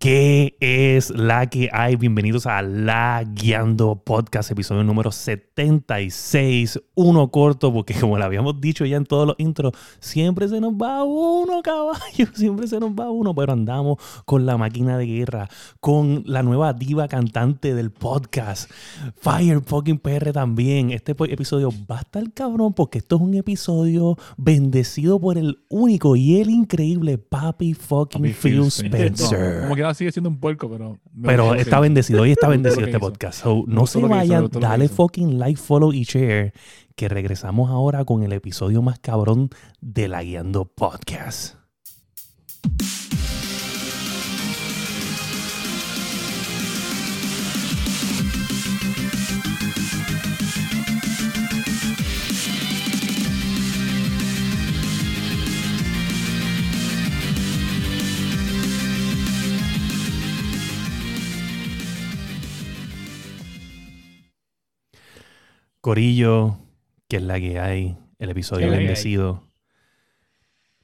¿Qué es la que hay? Bienvenidos a La Guiando Podcast, episodio número 76. Uno corto, porque como lo habíamos dicho ya en todos los intros, siempre se nos va uno, caballo. Siempre se nos va uno, pero andamos con la máquina de guerra, con la nueva diva cantante del podcast, Fire fucking PR también. Este episodio va a estar cabrón, porque esto es un episodio bendecido por el único y el increíble Papi fucking Phil Spencer sigue siendo un puerco, pero. Pero está bendecido. Hoy está bendecido este podcast. no se vayan, dale fucking like, follow y share. Que regresamos ahora con el episodio más cabrón de la Guiando Podcast. Corillo, que es la que hay, el episodio bendecido.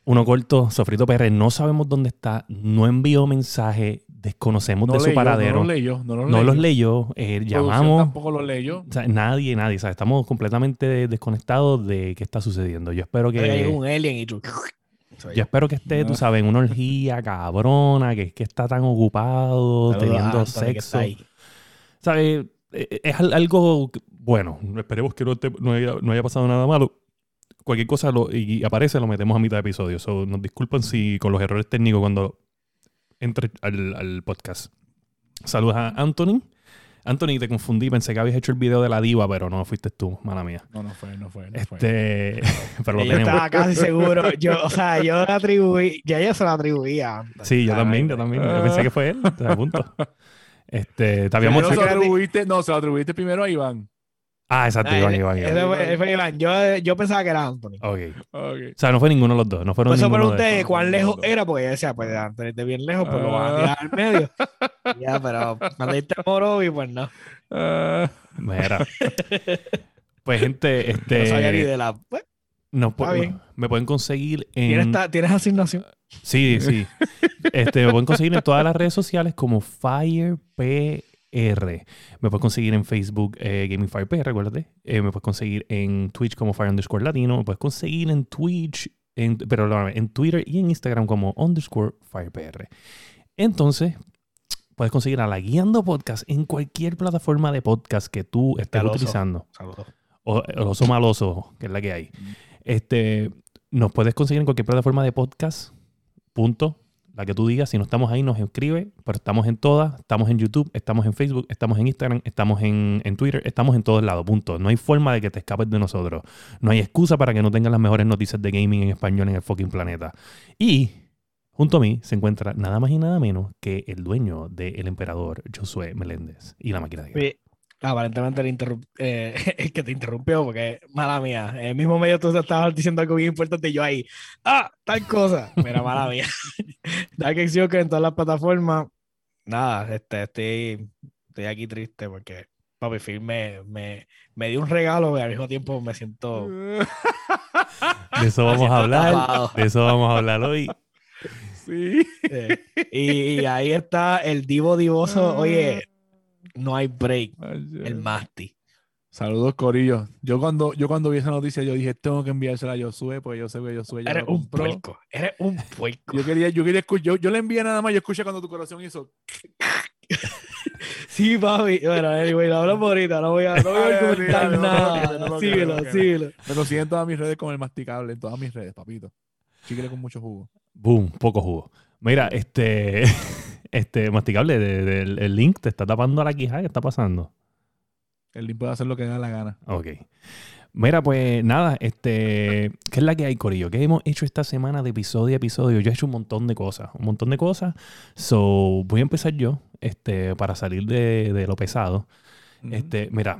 Uno corto, Sofrito PR, no sabemos dónde está, no envió mensaje, desconocemos de su paradero. No, los leyó, no, los leyó. Eh, llamamos. Tampoco los leyó. nadie, nadie. estamos completamente desconectados de qué está sucediendo. Yo espero que. Hay un alien y tú. Yo espero que esté, tú sabes, en una orgía cabrona, que, que está tan ocupado, teniendo sexo. ¿Sabes? E, e, es algo bueno, esperemos que no, haya, pasado nada malo. Cualquier cosa lo, y aparece, lo metemos a mitad de episodio. So, nos disculpan si con los errores técnicos cuando entre al, podcast. Saludos a Anthony. Anthony, te confundí, pensé que habías hecho el video de la diva, pero no fuiste tú, mala mía. No, no fue, no fue. No este, pero lo yo estaba casi seguro. Yo, o sea, yo la atribuí, ya yo se la atribuía. Sí, yo también, yo también. Yo pensé que fue él, te punto. Este, te habíamos... No, se lo atribuiste, no, se lo atribuiste primero a Iván. Ah, exacto, Iván, Iván, Iván. Yo, yo pensaba que era Anthony. Ok. okay. O sea, no fue ninguno de los dos. No fueron Por eso pregunté cuán lejos era, porque yo decía, pues Anthony de bien lejos, pues lo van a tirar al medio. ya, pero cuando diste moro y pues no. Uh, Mira. pues, gente, este. No sabía ni de la. Pues, no, pues, me pueden conseguir en. ¿Tienes, ¿Tienes asignación? Sí, sí. este, me pueden conseguir en todas las redes sociales como FireP R. Me puedes conseguir en Facebook eh, Gaming Fire PR, recuérdate. Eh, me puedes conseguir en Twitch como Fire underscore Latino. Me puedes conseguir en Twitch, en, pero en Twitter y en Instagram como underscore FirePR. Entonces, puedes conseguir a la Guiando Podcast en cualquier plataforma de podcast que tú estés utilizando. Saludos. O el oso maloso, que es la que hay. Este, nos puedes conseguir en cualquier plataforma de podcast. Punto la que tú digas. Si no estamos ahí, nos escribe, pero estamos en todas. Estamos en YouTube, estamos en Facebook, estamos en Instagram, estamos en, Twitter, estamos en todos lados. Punto. No hay forma de que te escapes de nosotros. No hay excusa para que no tengas las mejores noticias de gaming en español en el fucking planeta. Y junto a mí se encuentra nada más y nada menos que el dueño del emperador Josué Meléndez y la máquina de. Aparentemente el, eh, que te interrumpió, porque mala mía. En el mismo medio tú estabas diciendo algo bien importante y yo ahí, ah, tal cosa. Mira, mala mía. Da que que en todas las plataformas, nada, este, estoy, estoy aquí triste porque Papi Phil me, me, me dio un regalo y al mismo tiempo me siento. De eso vamos a hablar. De eso vamos a hablar hoy. Sí. Y, ahí está el divo divoso. Oye, no hay break. el Masti. Saludos, Corillo. Yo cuando, yo cuando vi esa noticia, yo dije, tengo que enviársela a Josué, porque yo sé que Josué ya Eres un puerco. Eres un puerco. Yo quería, yo quería escuchar, yo, yo, le envié nada más, yo escuché cuando tu corazón hizo. sí, papi. Bueno, anyway, lo hablamos ahorita, no voy a, no voy a comentar nada. síguelo, síguelo. Me lo siguen en todas mis redes como el masticable, en todas mis redes, papito. Chicle con mucho jugo. Boom, poco jugo. Mira, este, este masticable, del el link te está tapando a la quija, ¿qué está pasando? El link puede hacer lo que da la gana. Ok. Mira, pues nada, este, ¿qué es la que hay, Corillo? ¿Qué hemos hecho esta semana de episodio a episodio? Yo he hecho un montón de cosas, un montón de cosas. So, voy a empezar yo, este, para salir de, lo pesado. Este, mira,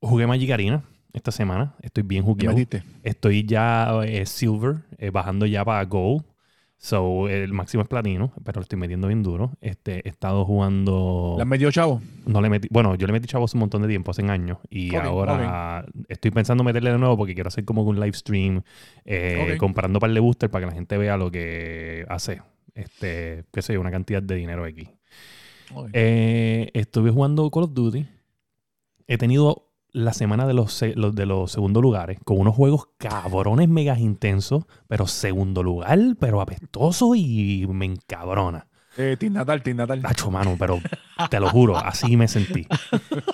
jugué Magic Arena esta semana. Estoy bien jugueado. Estoy ya eh, silver, eh, bajando ya para gold. So, el máximo es platino, pero lo estoy metiendo bien duro. Este, he estado jugando. ¿Le has metido chavo? No le metí. Bueno, yo le metí chavos un montón de tiempo, hace años. Y ahora estoy pensando meterle de nuevo porque quiero hacer como un live stream eh, comprando par de booster para que la gente vea lo que hace. Este, qué sé yo, una cantidad de dinero aquí. Eh, estuve jugando Call of Duty. He tenido la semana de los, de los segundos lugares con unos juegos cabrones megas intensos, pero segundo lugar, pero apestoso y me encabrona. Eh, Team Natal, Team Natal. Tacho, mano, pero te lo juro, así me sentí.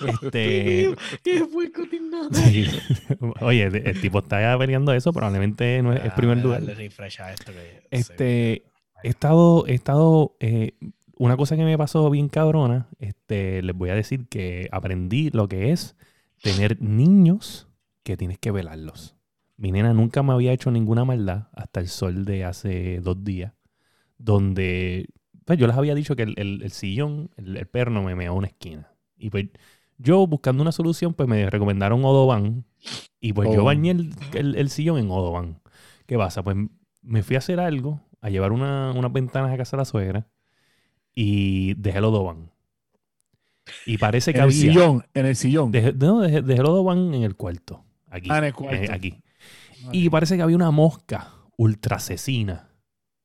Este, ¿Qué fue cotinado? sí. Oye, el, el tipo está peleando eso, probablemente no es el primer lugar. Darle refresh a esto que- Este, he estado, he estado, eh, una cosa que me pasó bien cabrona, este, les voy a decir que aprendí lo que es tener niños que tienes que velarlos. Mi nena nunca me había hecho ninguna maldad hasta el sol de hace dos días, donde pues, yo les había dicho que el, el- el sillón, el, el perno me meó una esquina. Y pues yo buscando una solución, pues me recomendaron Odoban. Y pues yo Oh. bañé el, el- el sillón en Odoban. ¿Qué pasa? Pues me fui a hacer algo, a llevar una- unas ventanas a casa de la suegra y dejé el Odoban. Y parece que En el había... sillón, en el sillón. Dejé, no, el Odoban en el cuarto. Aquí. Ah, en el cuarto. eh, aquí. Y parece que había una mosca ultra asesina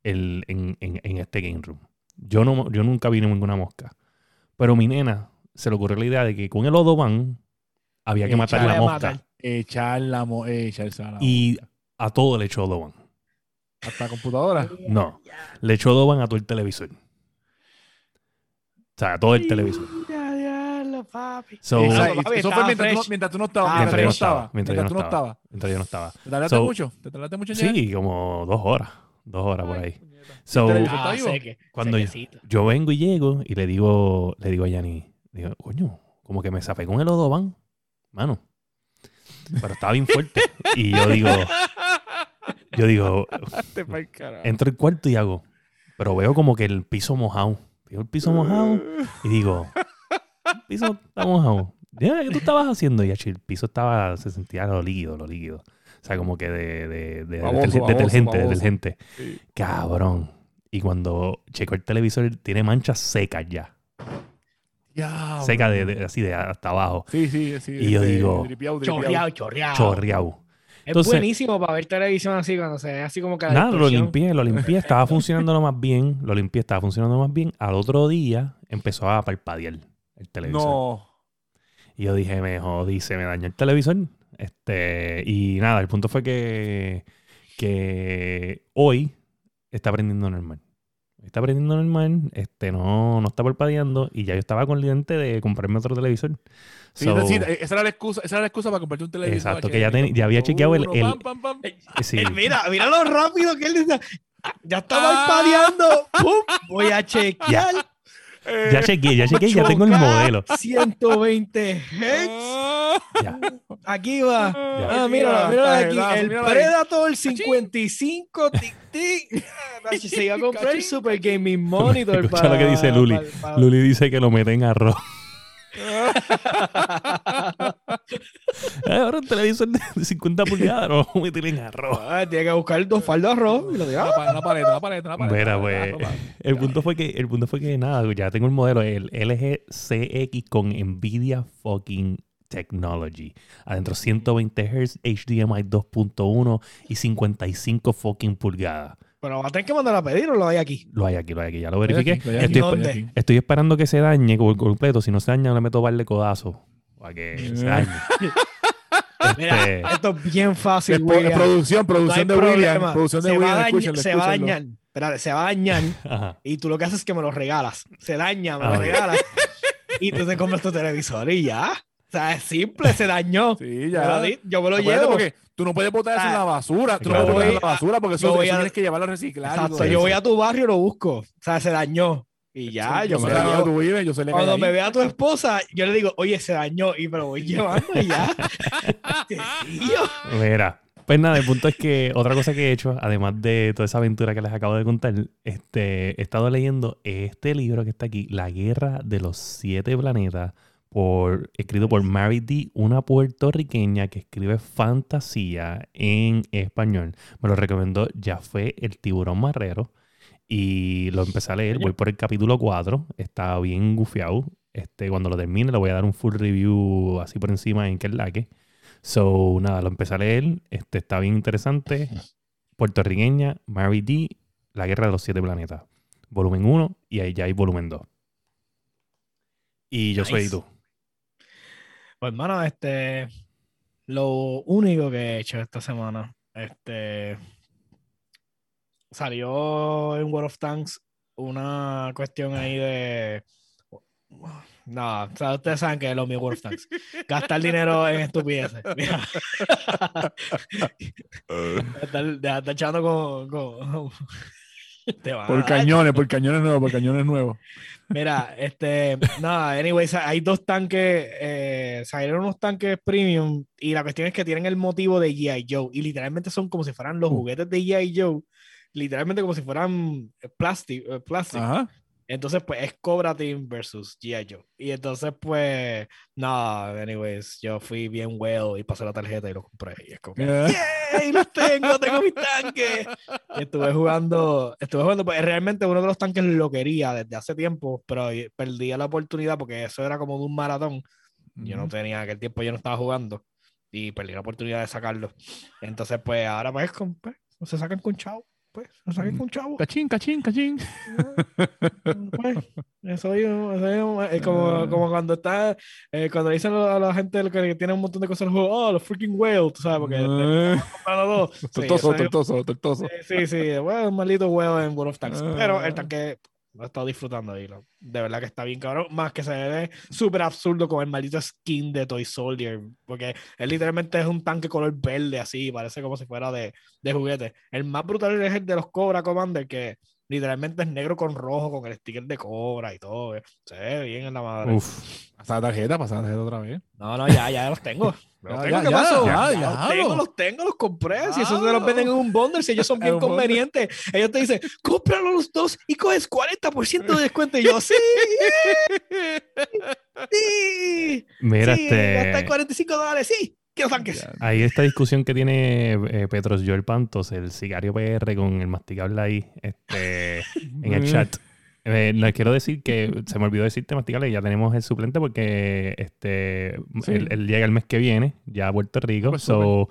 el- en, en- en este game room. Yo, no, yo nunca vi ninguna mosca. Pero mi nena se le ocurrió la idea de que con el Odoban había que matar la mosca. matar. Echar la mo eh, echarse a la Y mosca. a todo le echó Odoban. Hasta la computadora. No, le echó Odoban a todo el televisor. O sea, a todo el televisor. Papi. So, Diablo, papi, eso estaba fue mientras tú, mientras tú no estabas. Ah, mientras no mientras yo no estabas. estaba, mientras yo no tú no estaba. estabas. mientras yo no estaba. ¿Te tardaste So- mucho? ¿Te tardaste mucho en llegar? Sí, como dos horas. Dos horas por Ay, ahí. puñeta. So, ¿El televisor está Ah, vivo? sé que- Cuando yo- yo vengo y llego y le digo, le digo a Yanni, digo, coño, como que me zapé con el Odoban, mano. Pero estaba bien fuerte. y yo digo, yo digo, entro al cuarto y hago, pero veo como que el piso mojado. Veo el piso mojado y digo, piso está mojado. Ya, ¿Qué tú estabas haciendo? Y el piso estaba, se sentía lo líquido, lo líquido. O sea, como que de, de, de Baboso, detergente, baboso. detergente. Sí. Cabrón. Y cuando checo el televisor, tiene manchas secas ya. Diablo. Seca de, de- así de hasta abajo. Sí, sí, sí. Y yo este, digo, dripeado, dripeado. Chorreado, chorreado. Chorreado. Es Entonces- buenísimo para ver televisión así cuando se ve así como que Nada, lo limpié, lo limpié. Estaba funcionando lo más bien. Lo limpié, estaba funcionando más bien. Al otro día empezó a parpadear el televisor. No. Y yo dije, me jodí, se me dañó el televisor. Este, y nada, el punto fue que, que hoy está prendiendo normal. Está prendiendo normal, este, no, no está parpadeando y ya yo estaba con el diente de comprarme otro televisor. Sí, So, sí, esa era la excusa, esa era la excusa para comprarte un televisor. Exacto, que ya ten- ya había chequeado el- el- pam, pam, pam. sí. Eh, Mira, mira lo rápido que él dice. "Ah, Ya está Ah. parpadeando. ¡Pum! Voy a chequear. Eh, ya chequeé, ya chequeé, ya tengo el 8K, modelo. 120 Hz. ah, Ya. Aquí va. Ya. Ah, mira, mira aquí. El míralo. Predator 55 tic tic. Se iba a comprar el Super Gaming Monitor Escucha para lo que dice Luli. para- para- Luli dice que lo mete en arroz. Eh, Ahora un televisor de 50 pulgadas lo vamos a meter en arroz. Ah, tiene que buscar dos faldos de arroz. Y lo digo, Una ah, una paleta, una paleta, una paleta. Mira, pues, el punto fue que, el punto fue que nada, ya tengo el modelo, el LG CX con Nvidia fucking Technology. Adentro 120 Hz, HDMI 2.1 y 55 fucking pulgadas. Pero va a tener que mandar a pedir o lo hay aquí. Lo hay aquí, lo hay aquí, ya lo verifiqué. aquí, lo Estoy, esperando que se dañe por completo. Si no se daña, le meto par de codazos. Para que se dañe. Mira, Este, esto es bien fácil, William. producción, No producción de William. problema. Producción de se va William, dañar, se va a escúchenlo. dañar. Espérate, se va a dañar ajá. y tú lo que haces es que me lo regalas. Se daña, me Ah, lo regalas y tú te compras tu televisor y ya. O sea, es simple, se dañó. Sí, ya. yo me lo Acuérdate llevo. porque tú no puedes botar eso en Ah, la basura. Tú claro. no puedes botar Yo en la basura porque yo eso, eso a- tienes que llevarlo a reciclar. Exacto, yo voy a tu barrio y lo busco. O sea, se dañó. Y ya, yo sé me la tú vives, yo Cuando me vea tu esposa, yo le digo, oye, se dañó y me lo voy llevando y ya. Mira, pues nada, el punto es que otra cosa que he hecho, además de toda esa aventura que les acabo de contar, este, he estado leyendo este libro que está aquí, La Guerra de los Siete Planetas, por, escrito por Mary D., una puertorriqueña que escribe fantasía en español. Me lo recomendó ya fue El Tiburón Marrero y lo empecé a leer, voy por el capítulo 4, está bien gufiado. Este, cuando lo termine le voy a dar un full review así por encima en Kerlaque. So, nada, lo empecé a leer. Este está bien interesante. Puertorriqueña, Mary D., La Guerra de los Siete Planetas. volumen 1 y ahí ya hay volumen 2. Y yo soy tú. Pues, hermano, este. Lo único que he hecho esta semana, este. Salió en World of Tanks una cuestión ahí de. No, o sea, ustedes saben que es lo mío World of Tanks. Gastar dinero en estupideces. Mira. estar, estar echando con. con- Te van a Por cañones, por cañones nuevos, por cañones nuevos. Mira, este, nada, anyways, hay dos tanques, eh, salieron unos tanques premium y la cuestión es que tienen el motivo de G.I. Joe y literalmente son como si fueran los Uh. juguetes de G.I. Joe, literalmente como si fueran plástico, plástico. Entonces, pues es Cobra Team versus G.I. Joe. Y entonces, pues, nada, anyways, yo fui bien well y pasé la tarjeta y lo compré. Y es como Yeah. ¡Yay! ¡Los tengo! ¡Tengo mis tanques! Y estuve jugando, estuve jugando, pues realmente uno de los tanques lo quería desde hace tiempo, pero perdí la oportunidad porque eso era como de un maratón. Yo no tenía, aquel tiempo yo no estaba jugando y perdí la oportunidad de sacarlo. Entonces, pues ahora pues, pues, se sacan con chavo. Pues, se sacan Mm. con chavo. Cachín, cachín, cachín. Pues, eso yo, eso yo, es como, Ah. como cuando está, eh, cuando dicen a la gente que, que tiene un montón de cosas en el juego, oh, los freaking whales, tú sabes, porque Eh. Sí, Tortoso, tortoso, tortoso. Sí, sí, sí, bueno, un maldito huevo en World of Tanks. Pero el Ah. tanque lo he estado disfrutando ahí. lo- De verdad que está bien cabrón. Más que se ve súper absurdo con el maldito skin de Toy Soldier. Porque él literalmente es un tanque color verde así. Parece como si fuera de, de juguete. El más brutal es el de los Cobra Commander que literalmente es negro con rojo con el sticker de Cobra y todo. eh. Se ve bien en la madre. Uf. Pasa la tarjeta, pasa la tarjeta otra vez. No, no, ya, ya los tengo. Los tengo, ya, ¿qué ya, pasó? ya, Ya ya, los tengo, lo. los tengo, los compré. Si esos se los venden en un bundle, si ellos son En bien convenientes. Ellos te dicen, cómpralo los dos y coges 40% de descuento. Y yo, sí, sí, Mira, sí, hasta este. 45 dólares, sí. Quiero tanques. Ahí esta discusión que tiene eh, Petros Joel Pantos, el sicario PR con el masticable ahí, este, en el chat. Eh, les quiero decir que se me olvidó decirte, masticable, ya tenemos el suplente porque este Sí. él, él llega el mes que viene, ya a Puerto Rico. Pues, so,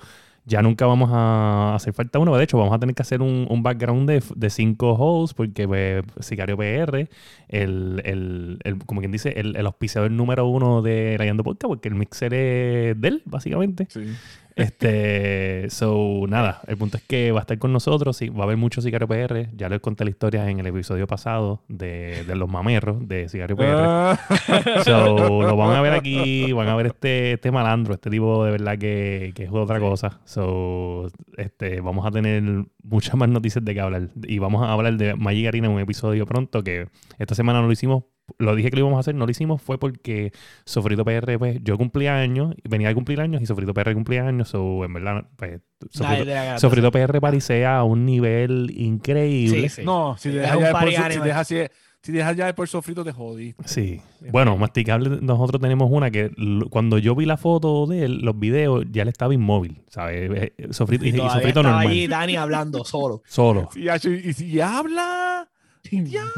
ya nunca vamos a hacer falta uno. De hecho, vamos a tener que hacer un, un background de, de cinco hosts porque pues, Sicario PR, el, el, el- como quien dice, el, el auspiciador número uno de Rayando Podcast, porque el mixer es de él, básicamente. Sí. Este, so, nada, el punto es que va a estar con nosotros, sí, va a haber mucho Sicario PR. Ya les conté la historia en el episodio pasado de, de los mamerros de Sicario PR. Ah. So, lo van a ver aquí, van a ver este, este malandro, este tipo de verdad que, que es otra cosa. So, este, vamos a tener muchas más noticias de qué hablar. Y vamos a hablar de Magic Arena en un episodio pronto, que esta semana no lo hicimos. Lo dije que lo íbamos a hacer, no lo hicimos, fue porque Sofrito PR, pues yo cumplía años, venía de cumplir años y Sofrito PR cumplía años, so, en verdad, pues, Sofrito, gana. Sofrito PR parisea a un nivel increíble. Sí, sí. No, si dejas ya, de por, si dejas, si, si dejas ya de por sofrito, te jodiste. Sí. Bueno, masticable, nosotros tenemos una que cuando yo vi la foto de él, los videos, ya él estaba inmóvil, ¿sabes? Eh, eh, Sofrito, y, Y y todavía sofrito estaba normal. allí Dani hablando solo. Solo. Sí, ya, y si habla, diablo,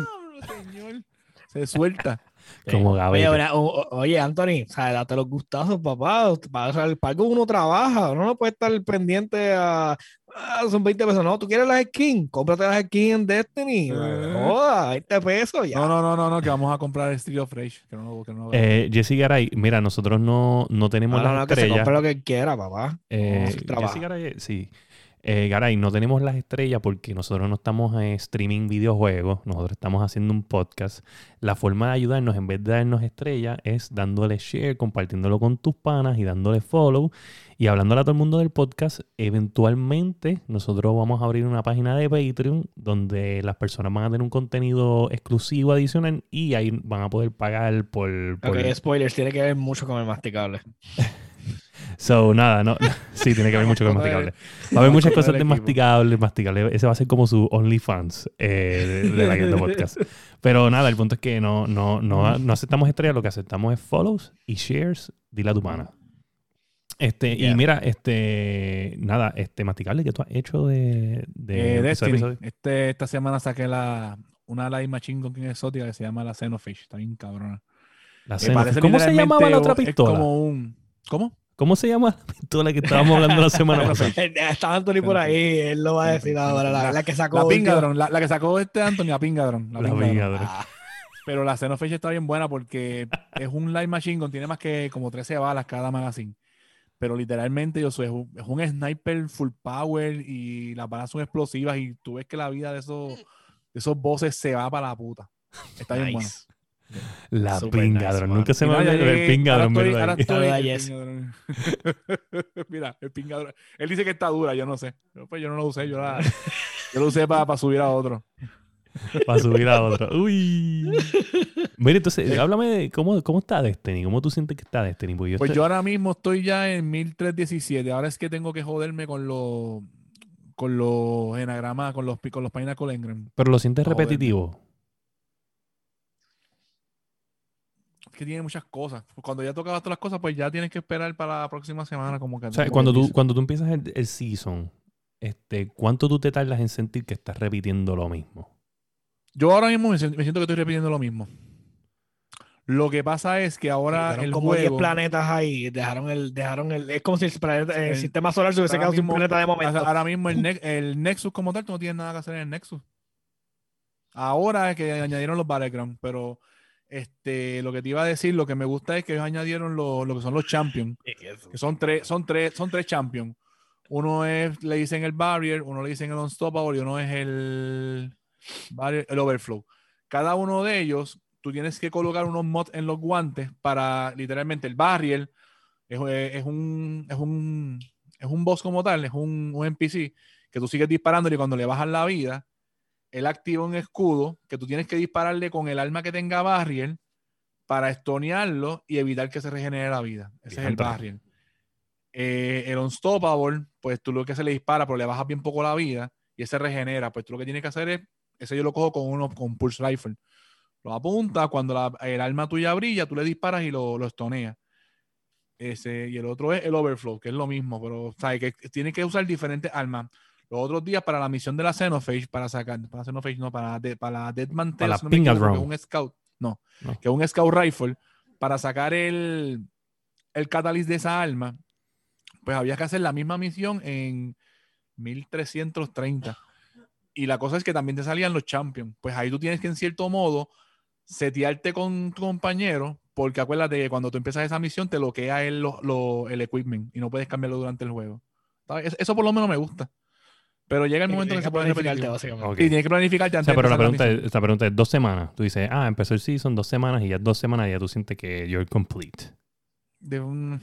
señor. Se suelta. Como Oye, o- oye, Anthony, o sea, date los gustazos, papá. Para, o sea, para algo uno trabaja, uno no puede estar pendiente a. "Ah, son 20 pesos. No, tú quieres las skins, cómprate las skins en Destiny. Eh. Joda, 20 pesos ya. No, no, no, no, no, que vamos a comprar el Street of Rage. Que no, que no, Eh, Jesse Garay, mira, nosotros no, no tenemos No, no, las no, que se compre lo que quiera, papá. Eh. Jesse Garay, sí. Eh, Garay, no tenemos las estrellas porque nosotros no estamos en streaming videojuegos, nosotros estamos haciendo un podcast. La forma de ayudarnos en vez de darnos estrellas es dándole share, compartiéndolo con tus panas y dándole follow y hablándole a todo el mundo del podcast. Eventualmente nosotros vamos a abrir una página de Patreon donde las personas van a tener un contenido exclusivo adicional y ahí van a poder pagar por... por- Ok, spoilers, tiene que ver mucho con el masticable. So, nada, no. sí, tiene que haber mucho el- masticable. Va a haber muchas cosas de masticable, masticable. Ese va a ser como su OnlyFans eh, de, de la Guiando Podcast. Pero nada, el punto es que no, no, no, no aceptamos estrellas, lo que aceptamos es follows y shares. Dile a tu pana. Este, Yeah. Y mira, este, nada, este masticable que tú has hecho de, de Eh, episodio. Este, esta semana saqué la, una live machine con exótica que se llama la Xenofish. Está bien cabrona. La Que parece ¿Cómo se llamaba la otra es pistola? como un... ¿Cómo? ¿Cómo se llama la pistola que estábamos hablando la semana pasada? Eh, Está Anthony por ahí, él lo va a decir ahora. La, la que sacó. La Pingadron, la, la que sacó este Anthony, la Pingadron. La La Pingadron. Ah, Pero la Xenophage está bien buena porque es un light machine gun, tiene más que como 13 balas cada magazine. Pero literalmente yo soy, es un, es un sniper full power y las balas son explosivas y tú ves que la vida de esos, de esos bosses se va para la puta. Está bien nice. La Super Pingadron. nice, Nunca se me Mira, ya olvidó el Pingadron. ahora estoy- ¿verdad? ahora estoy- el. Pingadron. Mira, el pingador. Él dice que está dura, yo no sé. Pero, Pues yo no lo usé, yo la, yo lo usé para subir a otro. Para subir a otro. Uy. Mira, entonces, háblame de cómo, cómo está Destiny. ¿Cómo tú sientes que está Destiny? Porque yo Pues estoy- yo ahora mismo estoy ya en 1317. Ahora es que tengo que joderme con los con los enagramas, con los, con los Pinnacle Engram. Pero lo sientes repetitivo. Es que tiene muchas cosas. Cuando ya tocabas todas las cosas, pues ya tienes que esperar para la próxima semana. Como que O sea, cuando tú, cuando tú empiezas el, el season, este, ¿cuánto tú te tardas en sentir que estás repitiendo lo mismo? Yo ahora mismo me siento, me siento que estoy repitiendo lo mismo. Lo que pasa es que ahora el como 10 juego... planetas ahí. Dejaron el, dejaron el. Es como si el, planeta- el El- sistema solar se hubiese quedado sin planeta de momento. Ahora mismo el, Ne- el Nexus como tal, tú no tienes nada que hacer en el Nexus. Ahora es que añadieron los Battlegrounds, pero este, lo que te iba a decir, lo que me gusta es que ellos añadieron lo, lo que son los Champions, que son tres, son tres, son tres Champions. Uno es, le dicen el Barrier, uno le dicen el Unstoppable y uno es el, barrier- el Overflow. Cada uno de ellos, tú tienes que colocar unos mods en los guantes para literalmente el Barrier es, es un, es un es un boss como tal, es un, un NPC que tú sigues disparando y cuando le bajas la vida, él activa un escudo que tú tienes que dispararle con el arma que tenga Barrier para estonearlo y evitar que se regenere la vida. Ese es el. Barrier. Eh, el Unstoppable, pues tú lo que se le dispara, pero le bajas bien poco la vida y ese regenera. Pues tú lo que tienes que hacer es, ese yo lo cojo con uno con Pulse Rifle. Lo apunta, cuando la- el arma tuya brilla, tú le disparas y lo, lo estoneas. Ese, y el otro es el Overflow, que es lo mismo, pero ¿sabes? que tiene que usar diferentes armas. Los otros días para la misión de la Xenophage, para sacar, para Xenophage, no, para, de- para la Deadman Para la Tales, no me equivoco, que un Scout, no, No. que un Scout Rifle, para sacar el, el catalyst de esa arma, pues había que hacer la misma misión en 1330. Y la cosa es que también te salían los champions. Pues ahí tú tienes que, en cierto modo, setearte con tu compañero, porque acuérdate que cuando tú empiezas esa misión, te bloquea el, lo- lo- el equipment y no puedes cambiarlo durante el juego. Eso por lo menos me gusta. Pero llega el momento en que se puede planificarte, repetir. básicamente. Ok. Sí, tienes que planificarte O antes sea, pero de la pregunta, es, esta pregunta es dos semanas. Tú dices, ah, empezó el season dos semanas y ya dos semanas y ya tú sientes que you're complete. De un-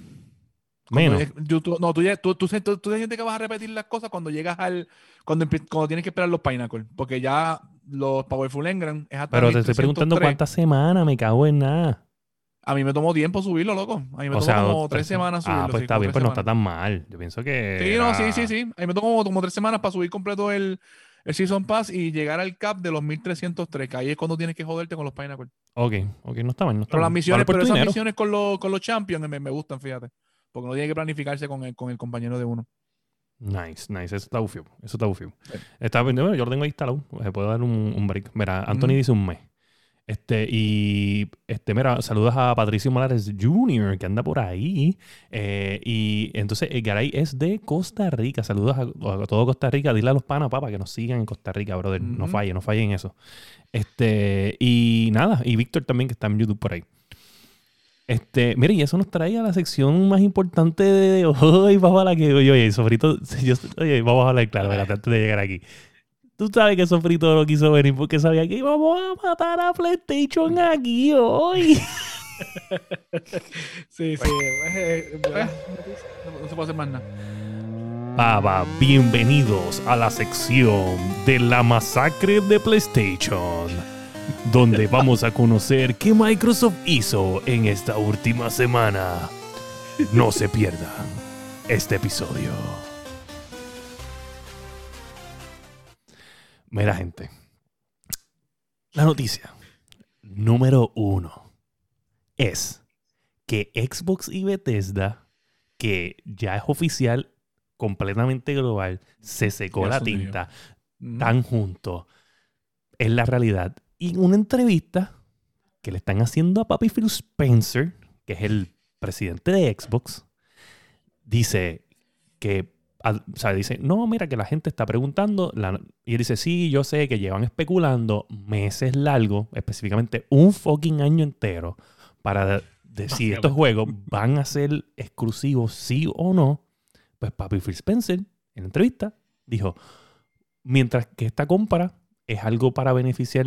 Menos. yo- tú- no, tú, ya- tú, tú, tú- tú sientes que vas a repetir las cosas cuando llegas al. Cuando, empie- cuando tienes que esperar los Pinnacle. Porque ya los Powerful Engram es hasta Pero te estoy 1303. preguntando cuántas semanas me cago en nada. A mí me tomó tiempo subirlo, loco. A mí me O tomó sea, como tres semanas subirlo. Ah, pues sí, está bien, pues no está tan mal. Yo pienso que. Sí, no, sí, sí, sí. A mí me tomó como, como tres semanas para subir completo el, el Season Pass y llegar al cap de los 1303, que ahí es cuando tienes que joderte con los Pinnacle. Ok, ok, no está mal. No está Pero las misiones, Vale pero esas dinero. misiones con los, con los Champions me, me gustan, fíjate. Porque no tiene que planificarse con el, con el compañero de uno. Nice, nice. Eso está bufio. Eso está bufio. Sí. Está, bueno, yo lo tengo instalado. Se puede dar un, un break. Mira, Anthony dice un mes. Este, y este, mira, saludos a Patricio Morales Jr., que anda por ahí. Eh, y entonces, el Garay es de Costa Rica. Saludos a, a todo Costa Rica. Dile a los panas, papá, que nos sigan en Costa Rica, brother. No Ujú. falle, no falle en eso. Este, y nada, y Víctor también, que está en YouTube por ahí. Este, mire, y eso nos trae a la sección más importante de hoy. Vamos a la que, oye, oye, Sofrito, yo- oye, vamos a hablar claro, antes de llegar aquí. Tú sabes que Sofrito no quiso venir porque sabía que íbamos a matar a PlayStation aquí hoy. Sí, sí. eh, Eh, no, no se puede hacer más nada. Papá, bienvenidos a la sección de la masacre de PlayStation, donde vamos a conocer qué Microsoft hizo en esta última semana. No se pierdan este episodio. Mira, gente. La noticia número uno es que Xbox y Bethesda, que ya es oficial completamente global, se secó la tinta, Ujú. están juntos. Es la realidad. Y en una entrevista que le están haciendo a Papi Phil Spencer, que es el presidente de Xbox, dice que, o sea, dice, no, mira que la gente está preguntando, la- y él dice, sí, yo sé que llevan especulando meses largos, específicamente un fucking año entero, para de- decir estos juegos van a ser exclusivos, sí o no. Pues papi Phil Spencer, en la entrevista, dijo, mientras que esta compra es algo para beneficiar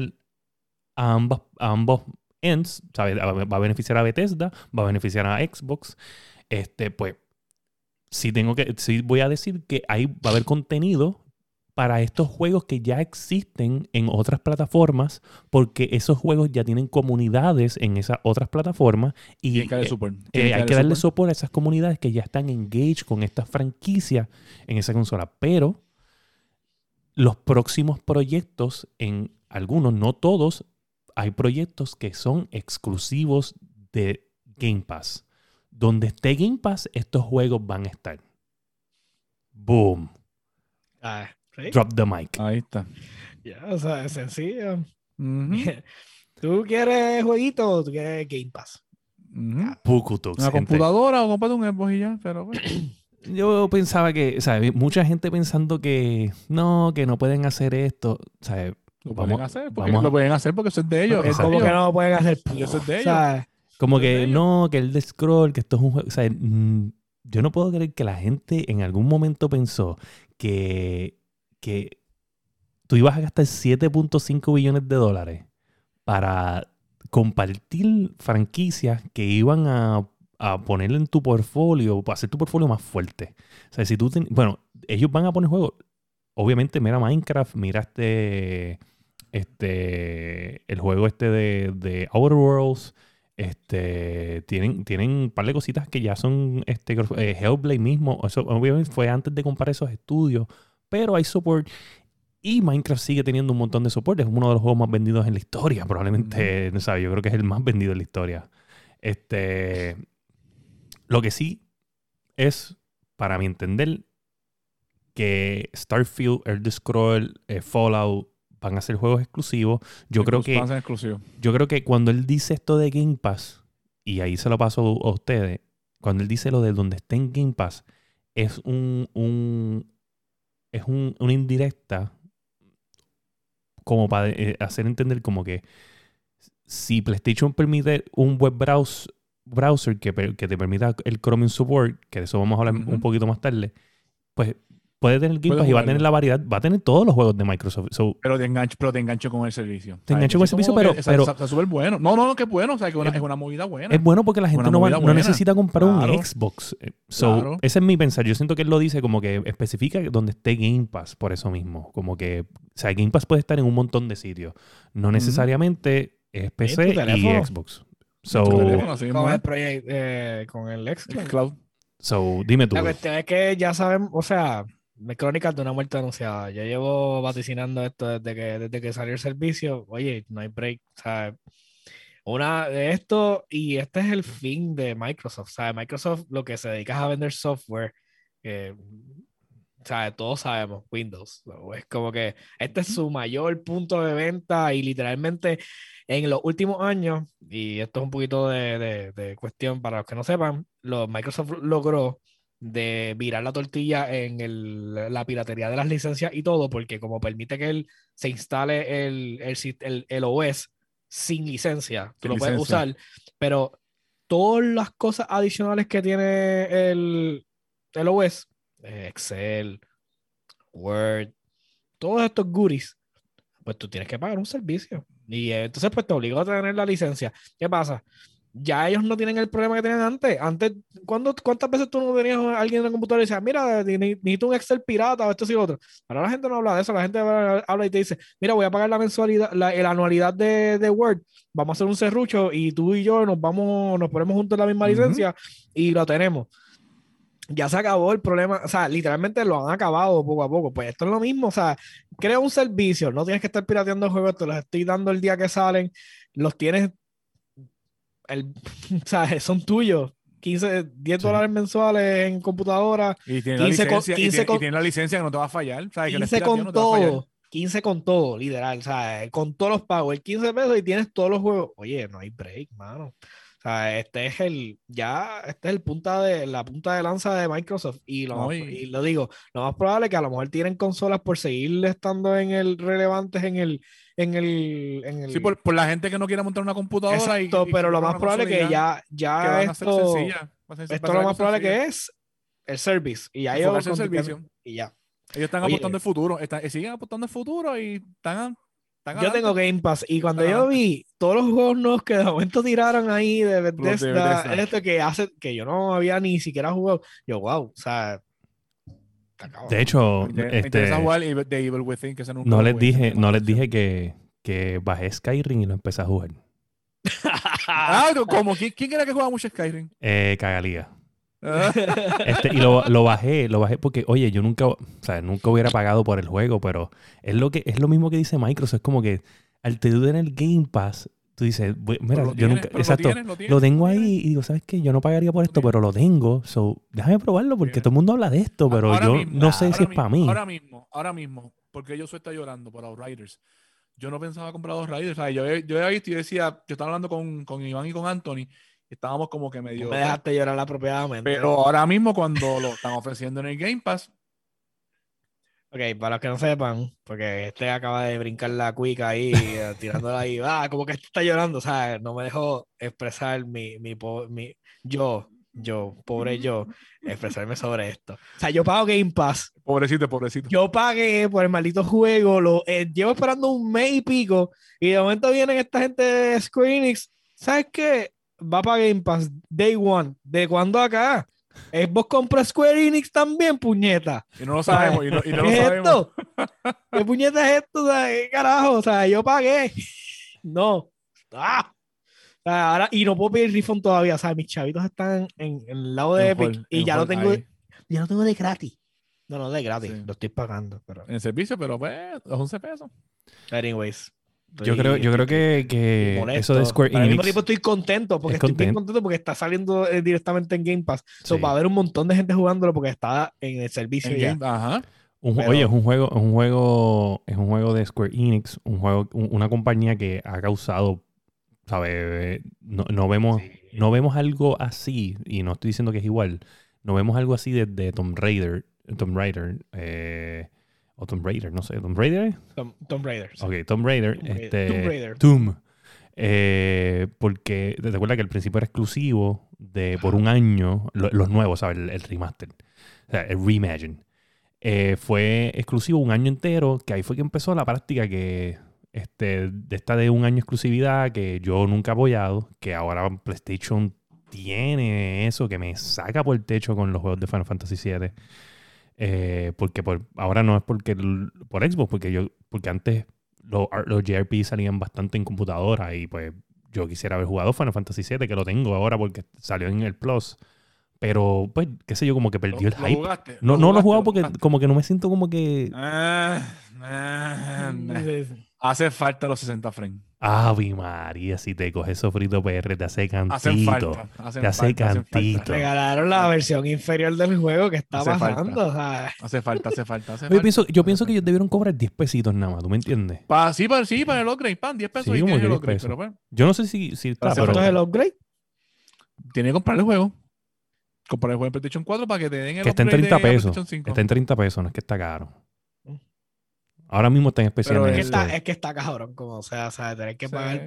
a, ambas, a ambos ends, ¿sabes? va a beneficiar a Bethesda, va a beneficiar a Xbox, este, pues sí tengo que, sí voy a decir que ahí va a haber contenido para estos juegos que ya existen en otras plataformas, porque esos juegos ya tienen comunidades en esas otras plataformas y que darle eh, support. eh, hay que darle support. soporte a esas comunidades que ya están engaged con estas franquicias en esa consola. Pero los próximos proyectos, en algunos, no todos, hay proyectos que son exclusivos de Game Pass. Donde esté Game Pass, estos juegos van a estar. Boom. Ah, ¿sí? Drop the mic. Ahí está. Ya, o sea, es sencillo. ¿Tú quieres jueguito o tú quieres Game Pass? Pukutux, Una gente. computadora o comprate un Xbox y ya, pero bueno. Yo pensaba que, ¿sabes? Mucha gente pensando que no, que no pueden hacer esto. ¿sabes? Lo Vamos- pueden hacer, porque vamos a- lo pueden hacer porque eso es de ellos. Es como que no lo pueden hacer. Y eso es de O ellos. sea, Como ¿En que no, que el de Scroll, que esto es un juego. O sea, mm, yo no puedo creer que la gente en algún momento pensó que, que tú ibas a gastar 7.5 billones de dólares para compartir franquicias que iban a, a poner en tu portfolio, para hacer tu portfolio más fuerte. O sea, si tú ten- bueno, ellos van a poner juegos. Obviamente, mira Minecraft, mira este, este, el juego este de, de Outer Worlds. Este, tienen, tienen un par de cositas que ya son este, eh, Hellblade mismo. Eso obviamente fue antes de comprar esos estudios. Pero hay support. Y Minecraft sigue teniendo un montón de soporte. Es uno de los juegos más vendidos en la historia. Probablemente, no sé, yo creo que es el más vendido en la historia. Este, lo que sí es, para mi entender, que Starfield, Elder Scroll, eh, Fallout van a ser juegos exclusivos. Yo creo que yo creo que cuando él dice esto de Game Pass, y ahí se lo paso a ustedes, cuando él dice lo de donde está en Game Pass, es un, un es un, una indirecta como para eh, hacer entender como que si PlayStation permite un web browser, browser que, que te permita el Chromium Support, que de eso vamos a hablar un poquito más tarde, pues puede tener Game Pass y va a tener la variedad, va a tener todos los juegos de Microsoft. So, Pero te engancho, pero te engancho con el servicio. Te engancho con el servicio, pero- Está, pero- está- está súper bueno. No, no, no, que es bueno. O sea, que una- Es- es una movida buena. Es bueno porque la gente no, va- no necesita comprar Claro. un Xbox. So, Claro. Ese es mi pensar. Yo siento que él lo dice como que especifica donde esté Game Pass, por eso mismo. Como que, o sea, Game Pass puede estar en un montón de sitios. No necesariamente es PC y. Xbox. So, teléfono, con el eh, con el cloud. so, dime tú. La cuestión es que ya sabemos, o sea, crónicas de una muerte anunciada. Yo llevo vaticinando esto desde que, desde que salió el servicio. Oye, no hay break. Sea, una de esto, y este es el fin de Microsoft. Sea, Microsoft lo que se dedica es a vender software. o sea, todos sabemos, Windows. Es como que este es su mayor punto de venta y literalmente en los últimos años, y esto es un poquito de, de- de cuestión para los que no sepan, lo, Microsoft logró de virar la tortilla en el- la piratería de las licencias y todo, porque como permite que él se instale el, el, el- el OS sin licencia, tú Sin lo puedes usar, pero todas las cosas adicionales que tiene el, el OS, eh, Excel, Word, todos estos goodies, pues tú tienes que pagar un servicio. Y entonces, pues te obliga a tener la licencia. ¿Qué pasa? Ya ellos no tienen el problema que tenían antes. Antes, ¿cuándo, ¿cuántas veces tú no tenías a alguien en el computador y decías, mira, ne- necesito un Excel pirata o esto y lo otro? Ahora la gente no habla de eso. La gente habla y te dice, mira, voy a pagar la mensualidad, la, la anualidad de, de Word. Vamos a hacer un serrucho y tú y yo nos vamos, nos ponemos juntos en la misma licencia y lo tenemos ya se acabó el problema, o sea, literalmente lo han acabado poco a poco. Pues esto es lo mismo, o sea, crea un servicio, no tienes que estar pirateando juegos, te los estoy dando el día que salen, los tienes, el, o sea, son tuyos. 15, 10 Sí. dólares mensuales en computadora, Y tiene, 15 la con- licencia, y 15 tiene- y con- tiene la licencia que no te va a fallar. O sea, que no es 15 pirateado, con no todo, 15 con todo, literal, o sea, con todos los pagos, el 15 pesos y tienes todos los juegos. Oye, no hay break, mano. O sea, este es el, ya, este es el punta de, la punta de lanza de Microsoft. Y lo, más- y- y lo digo, lo más probable es que a lo mejor tienen consolas por seguir estando en el relevantes en el, en el, en el Sí, por, por la gente que no quiera montar una computadora. y- Exacto, y pero lo más probable es que y ya, que ya ser esto, esto lo más probable sencillo. que es el service. Y ya ellos el servicio. Y ya. Ellos están Oye. apostando el futuro. Están, y siguen apostando el futuro y están. están Yo tengo. Game Pass y cuando yo vi todos los juegos nuevos que de momento tiraron ahí de Bethesda, Bethesda. esto que hace que yo no había ni siquiera jugado, yo wow, o sea, está cabrón. De hecho, Me este, interesa jugar de Evil Within, que ese nunca no les jugué, dije, no les dije que, que bajé Skyrim y lo empecé a jugar. Ah, como ¿quién, quién era que jugaba mucho Skyrim? Eh, cagalía. Ah, Este, y lo, lo bajé, lo bajé porque, oye, yo nunca, o sea, nunca hubiera pagado por el juego, pero es lo que es lo mismo que dice Microsoft, es como que al tener el Game Pass, tú dices, "Bu- mira, yo tienes, nunca, exacto, Lo, tienes, lo, tienes, lo tengo ahí y digo, ¿sabes qué? Yo no pagaría por esto, pero lo tengo, so, déjame probarlo porque todo el mundo habla de esto, pero Ahora yo mismo, no sé si es para mí. Ahora mismo, ahora mismo, porque yo soy está llorando por Outriders. Yo no pensaba comprar Outriders. O sea, yo, yo había visto y decía, yo estaba hablando con, con Iván y con Anthony, estábamos como que medio. me dejaste llorar apropiadamente. Pero ahora mismo, cuando lo están ofreciendo en el Game Pass, Ok, para los que no sepan, porque este acaba de brincar la cuica ahí, eh, tirándola ahí, ah, como que este está llorando, ¿sabes? No me dejó expresar mi, mi, mi, yo, yo, pobre yo, expresarme sobre esto. O sea, yo pago Game Pass, pobrecito, pobrecito. yo pagué por el maldito juego, lo eh, llevo esperando un mes y pico, y de momento vienen esta gente de Square Enix, ¿sabes qué? Va para Game Pass Day One, ¿de cuándo acá? ¿Vos compras Square Enix también, puñeta? Y no lo sabemos. Y no, y no lo ¿Qué es sabemos. esto? ¿Qué puñeta es esto? O sea, ¿Qué carajo? O sea, yo pagué. No. Ah. O sea, ahora, y no puedo pedir refund todavía. O sea, mis chavitos están en, en el lado de En Epic y ya lo tengo, ahí, ya lo tengo de gratis. No, no de gratis. Sí. Lo estoy pagando. Pero, En servicio, pero pues, los 11 pesos. anyways. Yo creo, yo creo que, que eso de Square Pero al mismo Enix, tiempo estoy contento porque Es estoy bien contento porque está saliendo eh, directamente en Game Pass. So, Sí. va a haber un montón de gente jugándolo porque está en el servicio En ya. Game- Ajá. un ju- pero- oye, es un juego, es un juego, es un juego de Square Enix, un juego, un- una compañía que ha causado, ¿sabes? No, no vemos, no vemos algo así, y no estoy diciendo que es igual, no vemos algo así desde Tomb Raider, Tomb Raider, eh, o Tomb Raider, no sé, Tomb Raider, Tom, Tomb Raider. sí. ok, Tomb Raider, Tomb Raider. este, Tomb Raider. Tomb, eh, porque te acuerdas que al principio era exclusivo de por un año, lo- los nuevos, ¿sabes? El, el remaster, o sea, el reimagine. Eh, fue exclusivo un año entero, que ahí fue que empezó la práctica que este, de esta de un año exclusividad que yo nunca he apoyado, que ahora PlayStation tiene eso, que me saca por el techo con los juegos de Final Fantasy VII. Eh, porque por, ahora no es porque el- por Xbox, porque yo, porque antes los, los JRP salían bastante en computadora y pues yo quisiera haber jugado Final Fantasy VII, que lo tengo ahora porque salió en el Plus. Pero, pues, qué sé yo, como que perdió el ¿Lo hype. jugaste? No, no lo he jugado porque como que no me siento como que... Ah, ah, ah. Hace falta los 60 frames. Ave María, si te coges sofrito PR, te hace cantito. Hacen falta. Hacen Te hace falta, hacen cantito. falta. Regalaron la versión inferior del juego que está Hace falta. pasando. o sea, Hace falta, hace falta, hace Yo falta. pienso, yo pienso que ellos debieron cobrar 10 pesitos nada más, ¿tú me entiendes? Pa, sí, para, sí, para el upgrade, pan, 10 pesos Sí, y tienes el 10 upgrade, pesos. pero pues, Yo no sé si, si está, Hace pero... ¿Cuánto es el upgrade? tienes que comprar el juego. Comprar el juego en PlayStation 4 para que te den el Que está en upgrade 30 de pesos. PlayStation 5. Está en 30 pesos, no es que está caro. Ahora mismo está en especial. Pero Es que, está, es que está cabrón, como o sea, o sea, tener que Sí. pagar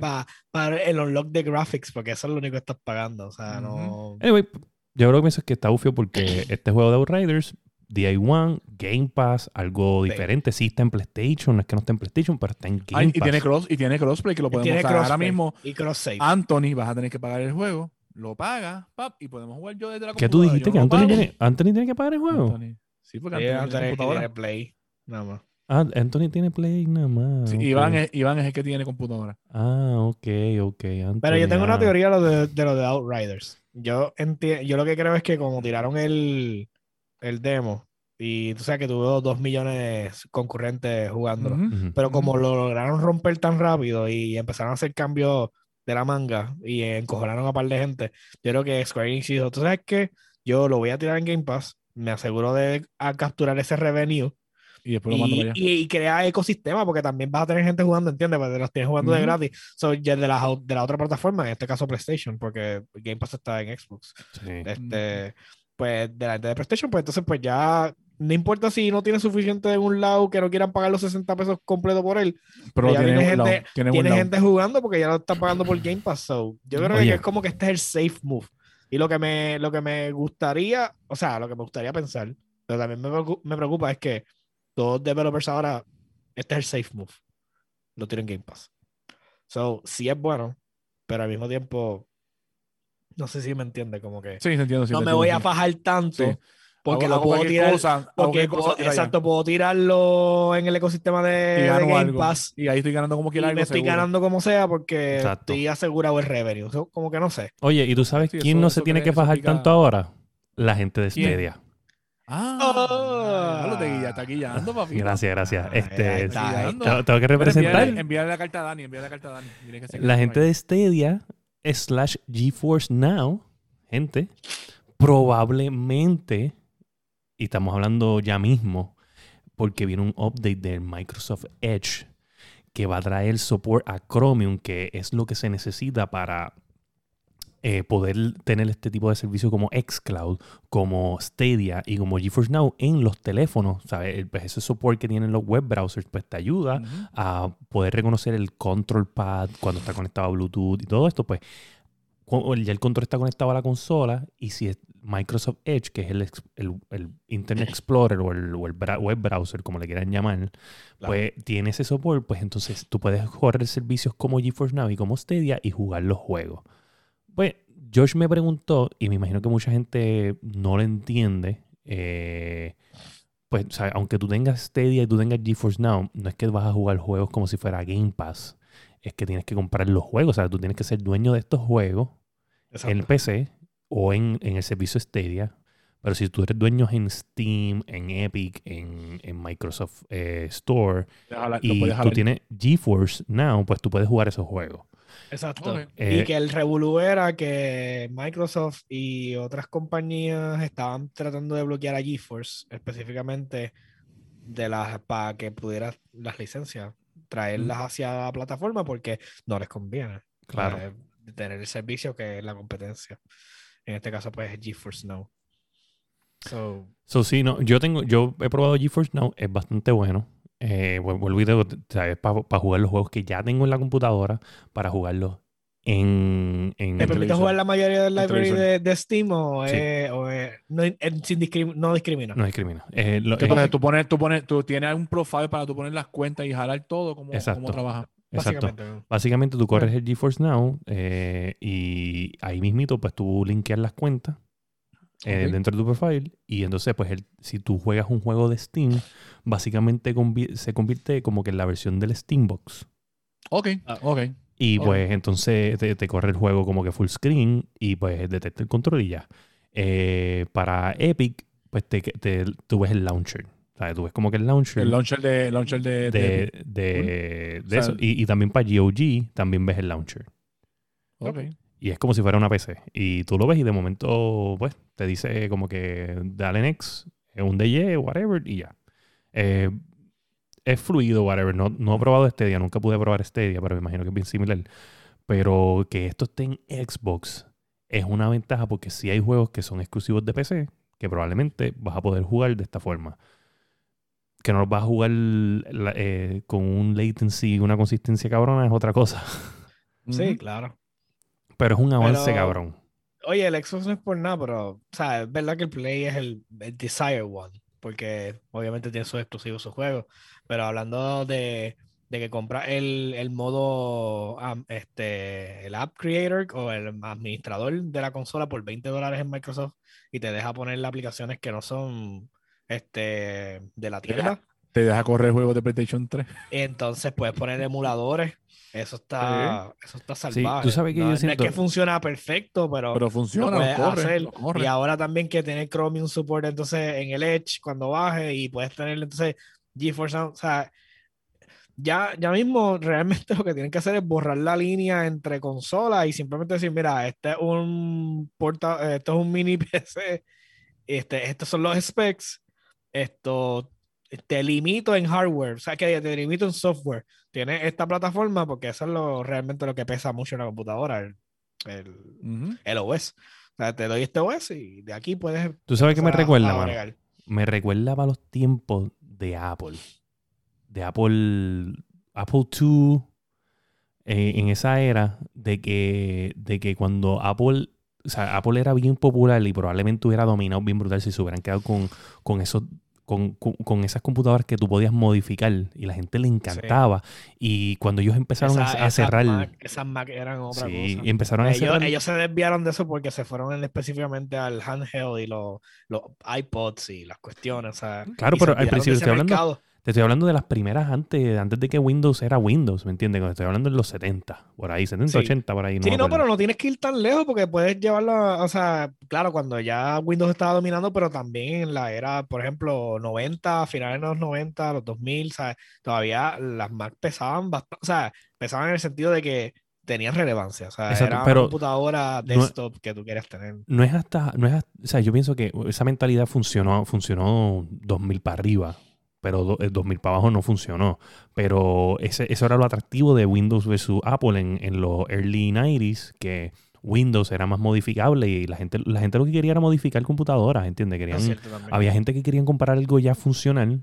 para el unlock de graphics, porque eso es lo único que estás pagando. O sea, no. Anyway, yo creo que pienso que está bufio porque este juego de Outriders, DI1, Game Pass, algo Sí. diferente. Sí está en PlayStation, no es que no esté en PlayStation, pero está en Game Ay, y Pass. tiene cross y tiene crossplay que lo podemos usar ahora mismo. Y cross save. Anthony, vas a tener que pagar el juego, lo pagas, pap, y podemos jugar yo desde la ¿Qué tú computadora. dijiste? Yo ¿Que no Anthony tiene, Anthony tiene que pagar el juego? Anthony. Sí, porque Sí, Anthony Anthony tiene que tiene play. Nada más. Ah, Anthony tiene Play nada más. Sí. Iván, es, Iván es el que tiene computadora. Ah, ok, ok. Pero yo tengo una ah. teoría lo de, de lo de Outriders. Yo enti- yo lo que creo es que como tiraron el, el demo y tú sabes que tuvo dos millones concurrentes jugándolo. Pero como lo lograron romper tan rápido y empezaron a hacer cambios de la manga y encojonaron a un par de gente, yo creo que Square Enix dijo, tú sabes qué, yo lo voy a tirar en Game Pass, me aseguro de a capturar ese revenue Y después lo mando para allá. y- y crea ecosistema, porque también vas a tener gente jugando, ¿entiendes? Porque los tienes jugando de Ujú. gratis. So, ya de, la, de la otra plataforma, en este caso PlayStation, porque Game Pass está en Xbox. Sí. Este, pues de la gente de PlayStation, pues entonces, pues ya no importa si no tiene suficiente de un lado que no quieran pagar los 60 pesos completo por él. Pero ya tiene un lado, gente- tiene Tiene gente jugando porque ya lo están pagando por Game Pass. So, yo creo Oye. que es como que este es el safe move. Y lo que me, lo que me gustaría, o sea, lo que me gustaría pensar, pero también me me preocupa es que todos los developers ahora, este es el safe move. Lo tienen Game Pass. So, sí es bueno, pero al mismo tiempo, no sé si me entiende, como que Sí, sí, no te me entiendo, voy a fajar tanto Sí. porque lo puedo tirar. cosa, porque cosa, tira exacto, puedo tirarlo en el ecosistema de, Y Game algo. Pass Y ahí estoy ganando como y quiera algo me estoy seguro. ganando como sea porque Exacto. estoy asegurado el revenue. So, como que no sé. Oye, ¿y tú sabes Sí, quién eso- no se tiene que fajar tanto ahora? La gente de ¿Quién? Stadia. Ah, Ah. lo te guilla, está guillando, papi. Gracias, gracias. Este, Está tengo, tengo que representar. Envíale, envíale la carta a Dani, envíale la carta a Dani. Que La gente de Stadia slash GeForce Now, gente, probablemente, y estamos hablando ya mismo, porque viene un update del Microsoft Edge que va a traer support a Chromium, que es lo que se necesita para eh, poder tener este tipo de servicio como xCloud, como Stadia y como GeForce Now en los teléfonos. ¿sabes? El- pues ese support que tienen los web browsers pues te ayuda a poder reconocer el control pad cuando está conectado a Bluetooth y todo esto, pues ya el control está conectado a la consola y si es Microsoft Edge, que es el, ex- el- el Internet Explorer o el, o el bra- web browser, como le quieran llamar, pues tiene ese support, pues entonces tú puedes correr servicios como GeForce Now y como Stadia y jugar los juegos. Josh me preguntó, y me imagino que mucha gente no lo entiende, eh, pues o sea, aunque tú tengas Stadia y tú tengas GeForce Now, no es que vas a jugar juegos como si fuera Game Pass, es que tienes que comprar los juegos, o sea, tú tienes que ser dueño de estos juegos en el PC o en, en el servicio Stadia. Pero si tú eres dueño en Steam, en Epic, en, en Microsoft eh, Store y tú tienes GeForce Now, pues tú puedes jugar esos juegos. Exacto. Eh, y que el revolú era que Microsoft y otras compañías estaban tratando de bloquear a GeForce, específicamente de las para que pudieras las licencias traerlas hacia la plataforma porque no les conviene Claro. eh, tener el servicio que es la competencia. En este caso, pues es GeForce Now. So, So, sí, no, yo tengo, yo he probado GeForce Now, es bastante bueno. Eh, vu- vuelvo y digo, para jugar los juegos que ya tengo en la computadora, para jugarlos en, en ¿Te permite jugar la mayoría del library de, de Steam o, Sí. o no, en- sin discrim- no discrimina? no discrimina. Eh, lo- eh, tú pones, tú pones, tú tienes un profile para tú poner las cuentas y jalar todo como, Exacto. como trabaja. exacto. Básicamente. Básicamente tú corres el GeForce Now eh, y ahí mismito pues tú linkeas las cuentas eh, dentro de tu profile y entonces pues el- si tú juegas un juego de Steam básicamente convi- se convierte como que en la versión del Steambox Ok, Ah. ok. y pues entonces te, te corre el juego como que full screen y pues detecta el control y ya. Eh, para Epic pues te, te- tú ves el launcher. ¿sabes? Tú ves como que el launcher El launcher de, el launcher de, de- de, de- de O sea, eso. Y, y también para GOG también ves el launcher. Ok. Y es como si fuera una PC. Y tú lo ves y de momento, pues, te dice como que dale next, un DY, whatever, y ya. Eh, es fluido, whatever. No, no he probado Stadia, nunca pude probar Stadia, pero me imagino que es bien similar. Pero que esto esté en Xbox es una ventaja porque si hay juegos que son exclusivos de PC, que probablemente vas a poder jugar de esta forma. Que no los vas a jugar eh, con un latency, una consistencia cabrona, es otra cosa. Sí, claro. Pero es un avance Pero- cabrón. Oye, el Xbox no es por nada, pero, o sea, es verdad que el Play es el, el Desire One, porque obviamente tiene sus exclusivos, sus juegos, pero hablando de, de que compras el, el modo, este, el App Creator o el administrador de la consola por 20 dólares en Microsoft y te deja poner las aplicaciones que no son, este, de la tienda, Te deja correr juegos de PlayStation 3. entonces puedes poner emuladores. Eso está, eso está Sí, salvaje. tú sabes que no, yo no es que funciona perfecto, pero, Pero lo funciona, puedes lo corre, hacer. lo corre. Y ahora también que tiene Chromium Support entonces en el Edge cuando baje y puedes tener entonces GeForce Now, o sea, ya, ya mismo realmente lo que tienen que hacer es borrar la línea entre consolas y simplemente decir, mira, este es un porta, esto es un mini PC, este, estos son los specs, esto te limito en hardware, o sea, que te limito en software. Tienes esta plataforma porque eso es lo, realmente lo que pesa mucho en la computadora, el, el, OS. O sea, te doy este OS y de aquí puedes. ¿Tú sabes qué me recuerda, mano? Me recuerda los tiempos de Apple. De Apple, Apple II, eh, en esa era, de que, de que cuando Apple, o sea, Apple era bien popular y probablemente hubiera dominado bien brutal si se hubieran quedado con, con esos. Con, con- con esas computadoras que tú podías modificar y la gente le encantaba. Y cuando ellos empezaron a- Esa- a, esas cerrar. Mac- esas Mac eran otra sí, cosa. y empezaron a Ellos, cerrar. ellos se desviaron de eso porque se fueron en- específicamente al handheld y los, los iPods y las cuestiones. o sea, Claro, pero al principio estoy hablando- mercado. Te estoy hablando de las primeras antes, antes de que Windows era Windows, ¿me entiendes? Estoy hablando de los 70, por ahí, 70, Sí. 80, por ahí. Sí, me no, pero no tienes que ir tan lejos porque puedes llevarlo, o sea, claro, cuando ya Windows estaba dominando, pero también en la era, por ejemplo, 90, finales de los 90, los 2000, ¿sabes? Todavía las Mac pesaban bastante, o sea, pesaban en el sentido de que tenían relevancia, o sea, Exacto, era pero una computadora no- desktop que tú quieres tener. No es hasta, no es hasta- o sea, yo pienso que esa mentalidad funcionó, funcionó 2000 para arriba, pero do- eh, 2000 para abajo no funcionó. Pero ese, eso era lo atractivo de Windows versus Apple en, en los early 90s, que Windows era más modificable y la gente, la gente lo que quería era modificar computadoras, ¿entiendes? Querían, cierto. Había gente que querían comprar algo ya funcional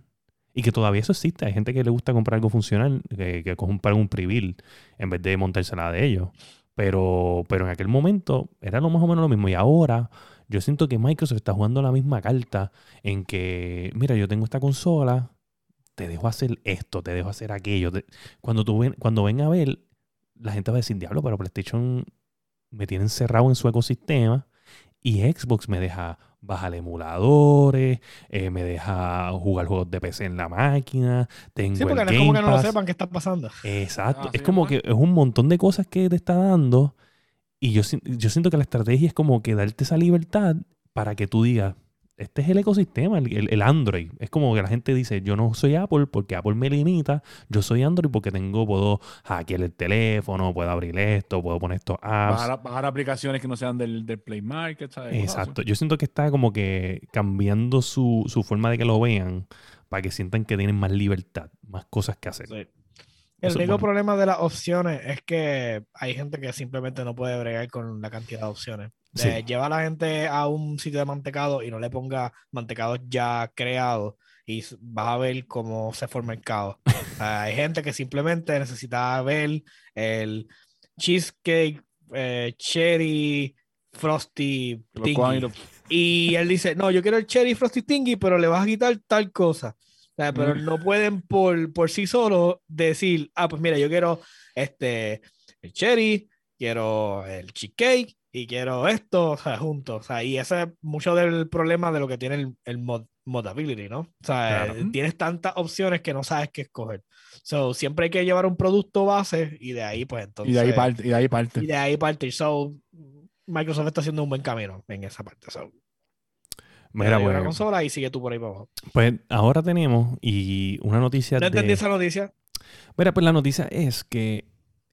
y que todavía eso existe. Hay gente que le gusta comprar algo funcional, que, que comprar un preview en vez de montársela de ellos. Pero, pero en aquel momento era lo más o menos lo mismo. Y ahora yo siento que Microsoft está jugando la misma carta en que, mira, yo tengo esta consola, te dejo hacer esto, te dejo hacer aquello. te- Cuando, tú ven, cuando ven a ver, la gente va a decir, diablo, pero PlayStation me tiene encerrado en su ecosistema y Xbox me deja bajar emuladores, eh, me deja jugar juegos de PC en la máquina, tengo Sí, el porque no es Game como que no lo sepan qué está pasando. Exacto. Ah, es sí, como ¿verdad? que es un montón de cosas que te está dando. Y yo, yo siento que la estrategia es como que darte esa libertad para que tú digas, este es el ecosistema, el, el- el Android. Es como que la gente dice, yo no soy Apple porque Apple me limita, yo soy Android porque tengo, puedo hackear el teléfono, puedo abrir esto, puedo poner estos apps. Bajar, bajar aplicaciones que no sean del, del Play Market. Exacto. Yo siento que está como que cambiando su, su forma de que lo vean para que sientan que tienen más libertad, más cosas que hacer. Sí. El único bueno. problema de las opciones es que hay gente que simplemente no puede bregar con la cantidad de opciones. Sí. Eh, lleva a la gente a un sitio de mantecado y no le ponga mantecados ya creados y vas a ver cómo se forma el caos. Hay gente que simplemente necesita ver el cheesecake, eh, cherry, frosty, cojan y él dice, no, yo quiero el cherry frosty thingy, pero le vas a quitar tal cosa. Sea, pero Mm. no pueden por, por sí solos decir, ah, pues mira, yo quiero este, el cherry, quiero el cheesecake y quiero esto, o sea, juntos. O sea, y ese es mucho del problema de lo que tiene el, el mod, modability, ¿no? O sea, Claro. eh, tienes tantas opciones que no sabes qué escoger. So, siempre hay que llevar un producto base y de ahí, pues entonces. y de ahí parte. Y de ahí parte. y de ahí partir. So, Microsoft está haciendo un buen camino en esa parte. So, Mira, una pues, consola y sigue tú por ahí para abajo. pues ahora tenemos y una noticia No entendí de... esa noticia. Mira, pues la noticia es que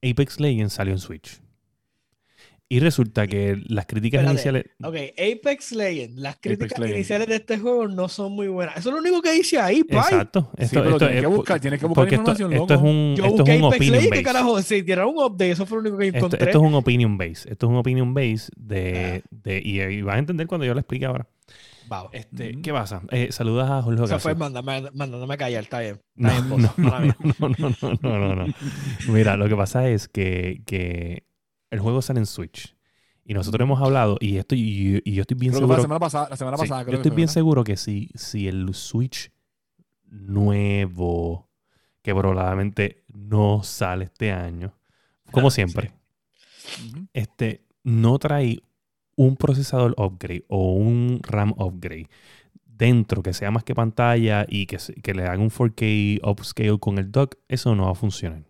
Apex Legends salió en Switch. Y resulta que las críticas Espérate. iniciales... Ok, Apex Legends. Las críticas iniciales de este juego no son muy buenas. Eso es lo único que dice ahí, pai. Exacto. Sí, Esto, pero esto tienes es que buscar, tienes que buscar esto, información, esto es loco. un, Yo esto busqué es un Apex opinion Legends, ¿qué base. carajo? Si tiraron un update, eso fue lo único que Esto, encontré. esto es un opinion base. Esto es un opinion base de... Ah. de y, y vas a entender cuando yo lo explique ahora. Vamos. Este. ¿Qué pasa? Eh, saludas a fue Ocasio. mándame, mandándome a callar, está bien. No, Está bien, no, no, no, no, no, no, no. Mira, lo que pasa es que, que el juego sale en Switch. Y nosotros hemos hablado, y esto y, y yo estoy bien Creo que fue la seguro. semana pasada. La semana sí, pasada yo creo que estoy fue, bien ¿verdad? seguro que si, si el Switch nuevo, que probablemente no sale este año, como siempre, Ujú. este, no trae un procesador upgrade o un RAM upgrade dentro que sea más que pantalla y que, le haga un 4K upscale con el dock, eso no va a funcionar.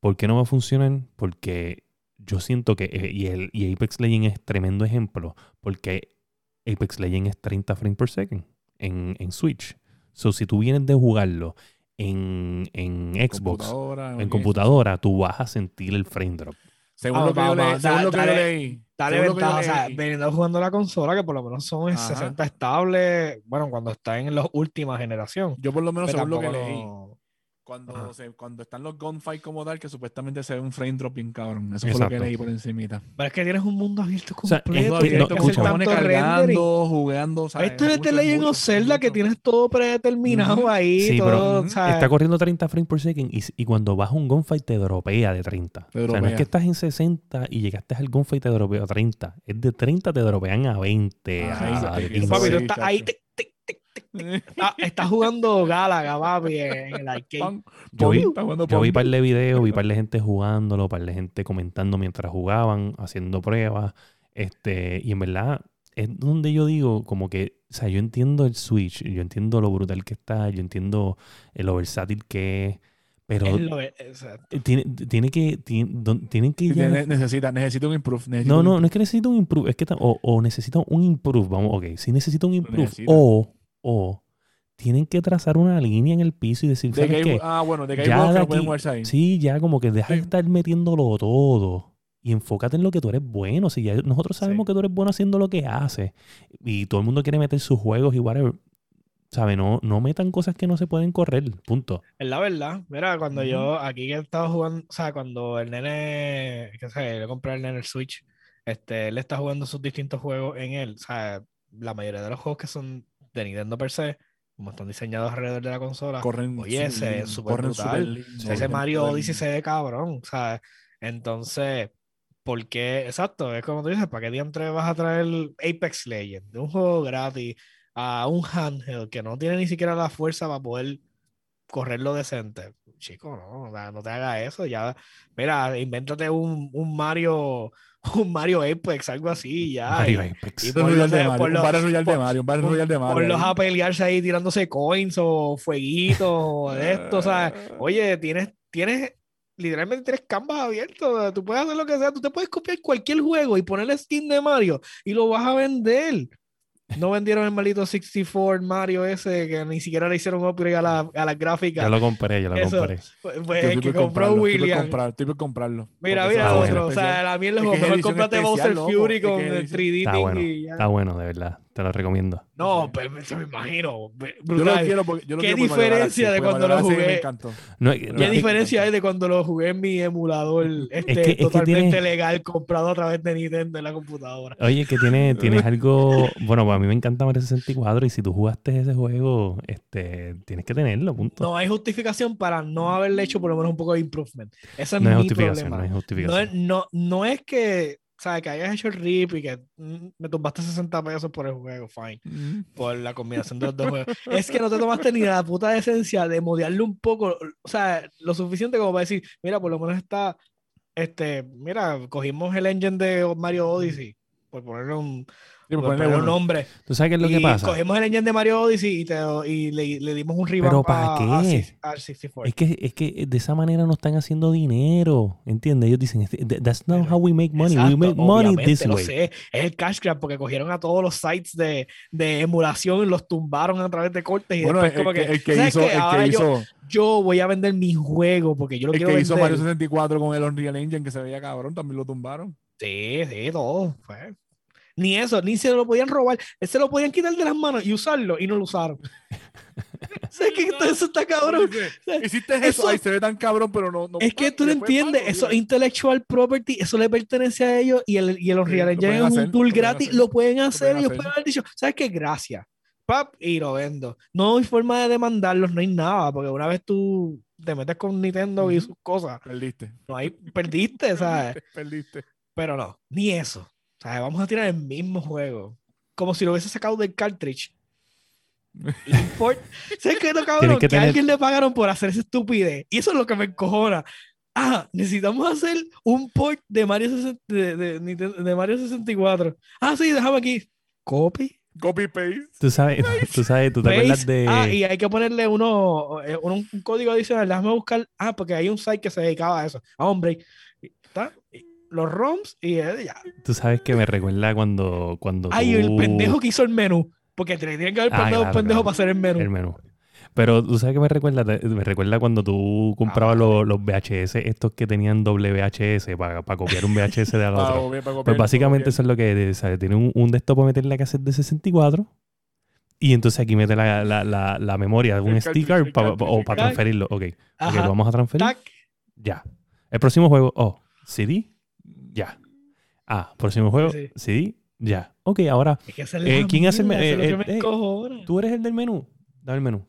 ¿Por qué no va a funcionar? Porque yo siento que, eh, y, el, y Apex Legends es tremendo ejemplo, porque Apex Legends es 30 frames per second en, en Switch. So, si tú vienes de jugarlo en, en Xbox, Computadora, en computadora, tú vas a sentir el frame drop. Según Ah, lo que yo, vamos, leí, da- según lo que yo leí. Dale según lo que yo ventaja, o sea, leí, veniendo jugando la consola, que por lo menos son en Ajá. 60 estable, bueno, cuando está en la última generación. yo por lo menos Pero según lo que leí. Cuando, Ajá. se- cuando están los gunfight como tal, que supuestamente se ve un frame drop bien cabrón. Eso fue lo que Exacto. leí por encimita. Pero es que tienes un mundo abierto sea, completo. que- tienes no, que. Pone cargando, jugando. ¿sabes? Esto es de Legend of Zelda que tienes todo predeterminado Ujú. ahí. Sí, pero todo, Ujú. ¿sabes? Está corriendo 30 frames por second y, y cuando vas a un gunfight te dropea de 30. Te O sea, no es dropea. que estás en 60 y llegaste al gunfight y te dropea a 30. Es de 30 te dropean a 20, Ah, a, sí, a sí, 15. Papi, tú Sí, estás ahí. tic, Está- Estás jugando Galaga, papi, en el arcade. Pon, Yo vi- está Yo vi par de videos, vi par de gente jugándolo, par de gente comentando mientras jugaban, haciendo pruebas. Este, y en verdad, es donde yo digo, como que, o sea, yo entiendo el Switch, yo entiendo lo brutal que está, yo entiendo lo versátil que es, pero Es lo- exacto. tiene, tiene que, tiene- tienen que ya- tiene- necesita, necesita un improve. necesita No, un no, improve. no es que necesito un improve, es que o, o necesito un improve, vamos, ok, sí necesito un improve, necesita. o, o tienen que trazar una línea en el piso y decir, De que ¿sabes hay- qué? ah, bueno, de que hay Ya de aquí- ahí. Sí, ya como que deja de estar metiéndolo todo y enfócate en lo que tú eres bueno. Si ya nosotros sabemos Sí. que tú eres bueno haciendo lo que haces y todo el mundo quiere meter sus juegos y whatever, ¿sabes? No, no metan cosas que no se pueden correr, punto. Es la verdad. Mira, cuando yo aquí que estaba jugando, o sea, cuando el nene, que sé, le compré al nene el Switch, este, él está jugando sus distintos juegos en él. O sea, la mayoría de los juegos que son de Nintendo per se, como están diseñados alrededor de la consola, Corren Oye, ese súper es súper brutal. ese Mario Odyssey se ve cabrón, ¿sabes? Entonces, ¿por qué? Exacto, es como tú dices, ¿para qué diantre vas a traer Apex Legends de un juego gratis a un handheld que no tiene ni siquiera la fuerza para poder correrlo decente? Chico, no, o sea, no te hagas eso, ya, mira, invéntate un, un Mario, un Mario Apex, algo así, ya. Mario y- Apex. y Un por Royal los- de por Mario, un los- Battle Royale de por- Mario, un Battle Royale de Mario. Ponlos ahí. a pelearse ahí tirándose coins o fueguitos o de esto, ¿sabes? Oye, tienes, tienes, literalmente tienes canvas abiertos, tú puedes hacer lo que sea, tú te puedes copiar cualquier juego y ponerle skin de Mario y lo vas a vender. No vendieron el maldito 64 Mario ese que ni siquiera le hicieron upgrade a la, a las gráficas. Ya lo compré, ya lo Eso. compré. Pues, pues, el que compró William. comprar- Estoy por comprarlo. Mira, mira otro. bueno. O sea, la mierda Es mejor especial, Bowser Fury con el edición- 3D Está bueno, y ya. está bueno, de verdad. Te lo recomiendo. No, pero me, me imagino. Yo lo quiero porque yo lo ¿Qué quiero diferencia de cuando lo Me jugué? encantó. No, Pero ¿Qué es que- diferencia hay de cuando lo jugué en mi emulador este, que- es que totalmente tiene- legal comprado a través de Nintendo en la computadora? Oye, que tiene, tienes algo. Bueno, a mí me encanta Mario 64 y si tú jugaste ese juego, este, tienes que tenerlo, punto. No hay justificación para no haberle hecho por lo menos un poco de improvement. Ese es No hay mi justificación, problema. no hay No justificación. es, no, no es que, ¿sabes? que hayas hecho el rip y que mm, me tumbaste 60 pesos por el juego, fine. Mm. Por la combinación de los dos juegos. Es que no te tomaste ni la puta esencia de modearle un poco, o sea, lo suficiente como para decir, mira, por lo menos está, este, mira, cogimos el engine de Mario Odyssey, por ponerle un, Sí, por por ponerle un nombre. ¿Tú sabes qué es lo que y pasa? cogimos el engine de Mario Odyssey y, te, y le, le dimos un revamp ¿Pero para a- qué? a al 64. Es que, es que de esa manera no están haciendo dinero, ¿entiendes? Ellos dicen, "Th- that's not Pero- how we make money. we Exacto, make money this way. sé. Es el cash grab porque cogieron a todos los sites de, de emulación y los tumbaron a través de cortes y Bueno, después el, como que, que, el que ¿sabes hizo, qué? el que yo, hizo, yo voy a vender mi juego porque yo lo el quiero que hizo vender. Mario 64 con el Unreal Engine que se veía cabrón, también lo tumbaron. Sí, sí, todo. pues. Ni eso, ni se lo podían robar. Se lo podían quitar de las manos y usarlo y no lo usaron. ¿Sabes que eso está cabrón? Hiciste eso, Eso- ay, se ve tan cabrón, pero no. no Es que tú no entiendes, eso es intellectual property, eso le pertenece a ellos y el, y el Unreal Engine es un tool gratis, hacer, lo pueden hacer, ellos pueden haber dicho, ¿sabes qué? Gracias. Pap, y lo vendo. No hay forma de demandarlos, no hay nada, porque una vez tú te metes con Nintendo y sus cosas, Perdiste. no hay, perdiste, ¿sabes? Perdiste. Pero no, ni eso. O sea, vamos a tirar el mismo juego. Como si lo hubiese sacado del cartridge. Import. ¿Sabes qué es lo cabrón? Que, que a alguien le pagaron por hacer esa estupidez. Y eso es lo que me encojona. Ah, necesitamos hacer un port de Mario, 60 de, de de Mario 64. Ah, sí, déjame aquí. Copy. Copy paste. Tú sabes, tú sabes, tú te acuerdas paste. de... Ah, y hay que ponerle uno, eh, un, un código adicional. Déjame buscar. Ah, porque hay un site que se dedicaba a eso. A hombre. Y- ¿Está? Los ROMs y eh, ya. Tú sabes que me recuerda cuando, cuando Ay, el tú- pendejo que hizo el menú. Porque te tienen que haber Ah, mandado un claro, pendejo claro. para hacer el menú. el menú. Pero tú sabes que me recuerda, me recuerda cuando tú comprabas Ah, los, los VHS, estos que tenían doble VHS para, para copiar un VHS de al otro. copiar, para Pues copiar, básicamente eso es lo que es, ¿sabes? Tiene un, un de estos para meter la cassette de 64 y entonces aquí mete la, la, la, la memoria de un El sticker el pa- el para cartucho. transferirlo. Ok, ok, Ajá. lo vamos a transferir. Tac. Ya. El próximo juego, oh, CD, ya. Ah, próximo juego, Sí. Ya. Ok, ahora Es que Eh, ¿quién hace el mierda, me- eso es eh, eh, tú eres el del menú. Dame el menú.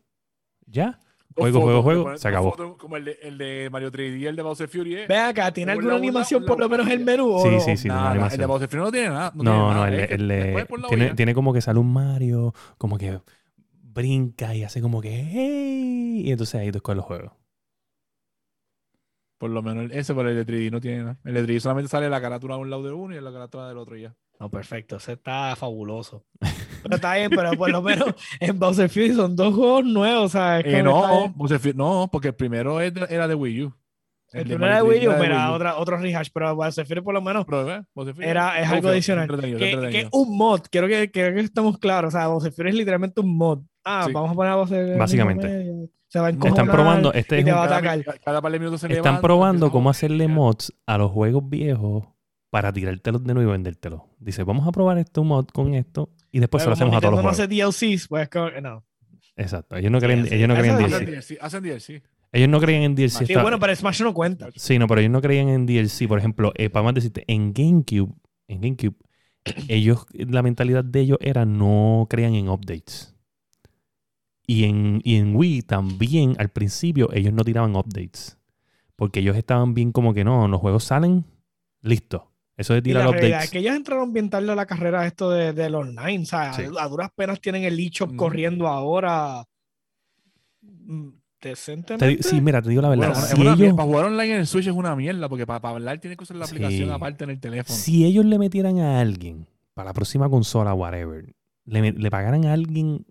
Ya. Juego, juego, juego, se acabó. Como el de, el de Mario 3D y el de Bowser Fury. ¿eh? Ven acá, ¿tiene alguna la animación por por la lo menos el menú? Sí, sí, sí. Nada, el de. Bowser Fury no tiene nada. No, No, tiene no, nada, el, es de- el tiene, como que sale un Mario, como que brinca y hace como que hey, y entonces ahí tú escoges los juegos. Por lo menos ese por el de 3D no tiene nada. El de 3D solamente sale la carátula de un lado de uno y la carátula del otro y ya. No, perfecto, ese está fabuloso. Pero está bien, pero por lo menos en Bowser Fury son dos juegos nuevos, ¿sabes? Eh, no. Bowser Fury- no, porque el primero era de Wii U. El de primero era de Mario 3D Wii U, era otra, otro rehash, pero Bowser Fury por lo menos Fury Era- es algo adicional. que, que un mod, quiero que, que estemos claros, o sea, Bowser Fury es literalmente un mod. Ah, Sí. vamos a poner a el Básicamente. Se va a Están probando, este y es te un- va a Cada, atacar. mi- cada par de minutos se están levanta, probando cómo hacerle mods a los juegos viejos para tirártelos de nuevo y vendértelos. Dice, vamos a probar este mod con esto y después se lo hacemos a todos los juegos. no hace DLCs, pues no. Exacto. Ellos no creen, Sí, sí. ellos no creen en es Hacen DLC. DLC, hacen DLC. Ellos no creían en DLC. Sí, Está- bueno, pero Smash no cuenta. Sí, no, pero ellos no creían en DLC. Por ejemplo, eh, para más decirte, en GameCube, en GameCube, ellos, la mentalidad de ellos era no creían en updates. Y en, y en Wii también, al principio, ellos no tiraban updates. Porque ellos estaban bien como que no, los juegos salen, listo. Eso de Y tirar la realidad updates. es que ellos entraron bien tarde a la carrera esto de, del online, o sea, Sí. a, a duras penas tienen el eShop Ujú. corriendo ahora mm, Te decentemente. sí, mira, te digo la verdad. Bueno, es si, una ellos, mierda. para jugar online en el Switch es una mierda, porque para, para hablar tienes que usar la Sí. aplicación aparte en el teléfono. si ellos le metieran a alguien para la próxima consola, whatever, le, le pagaran a alguien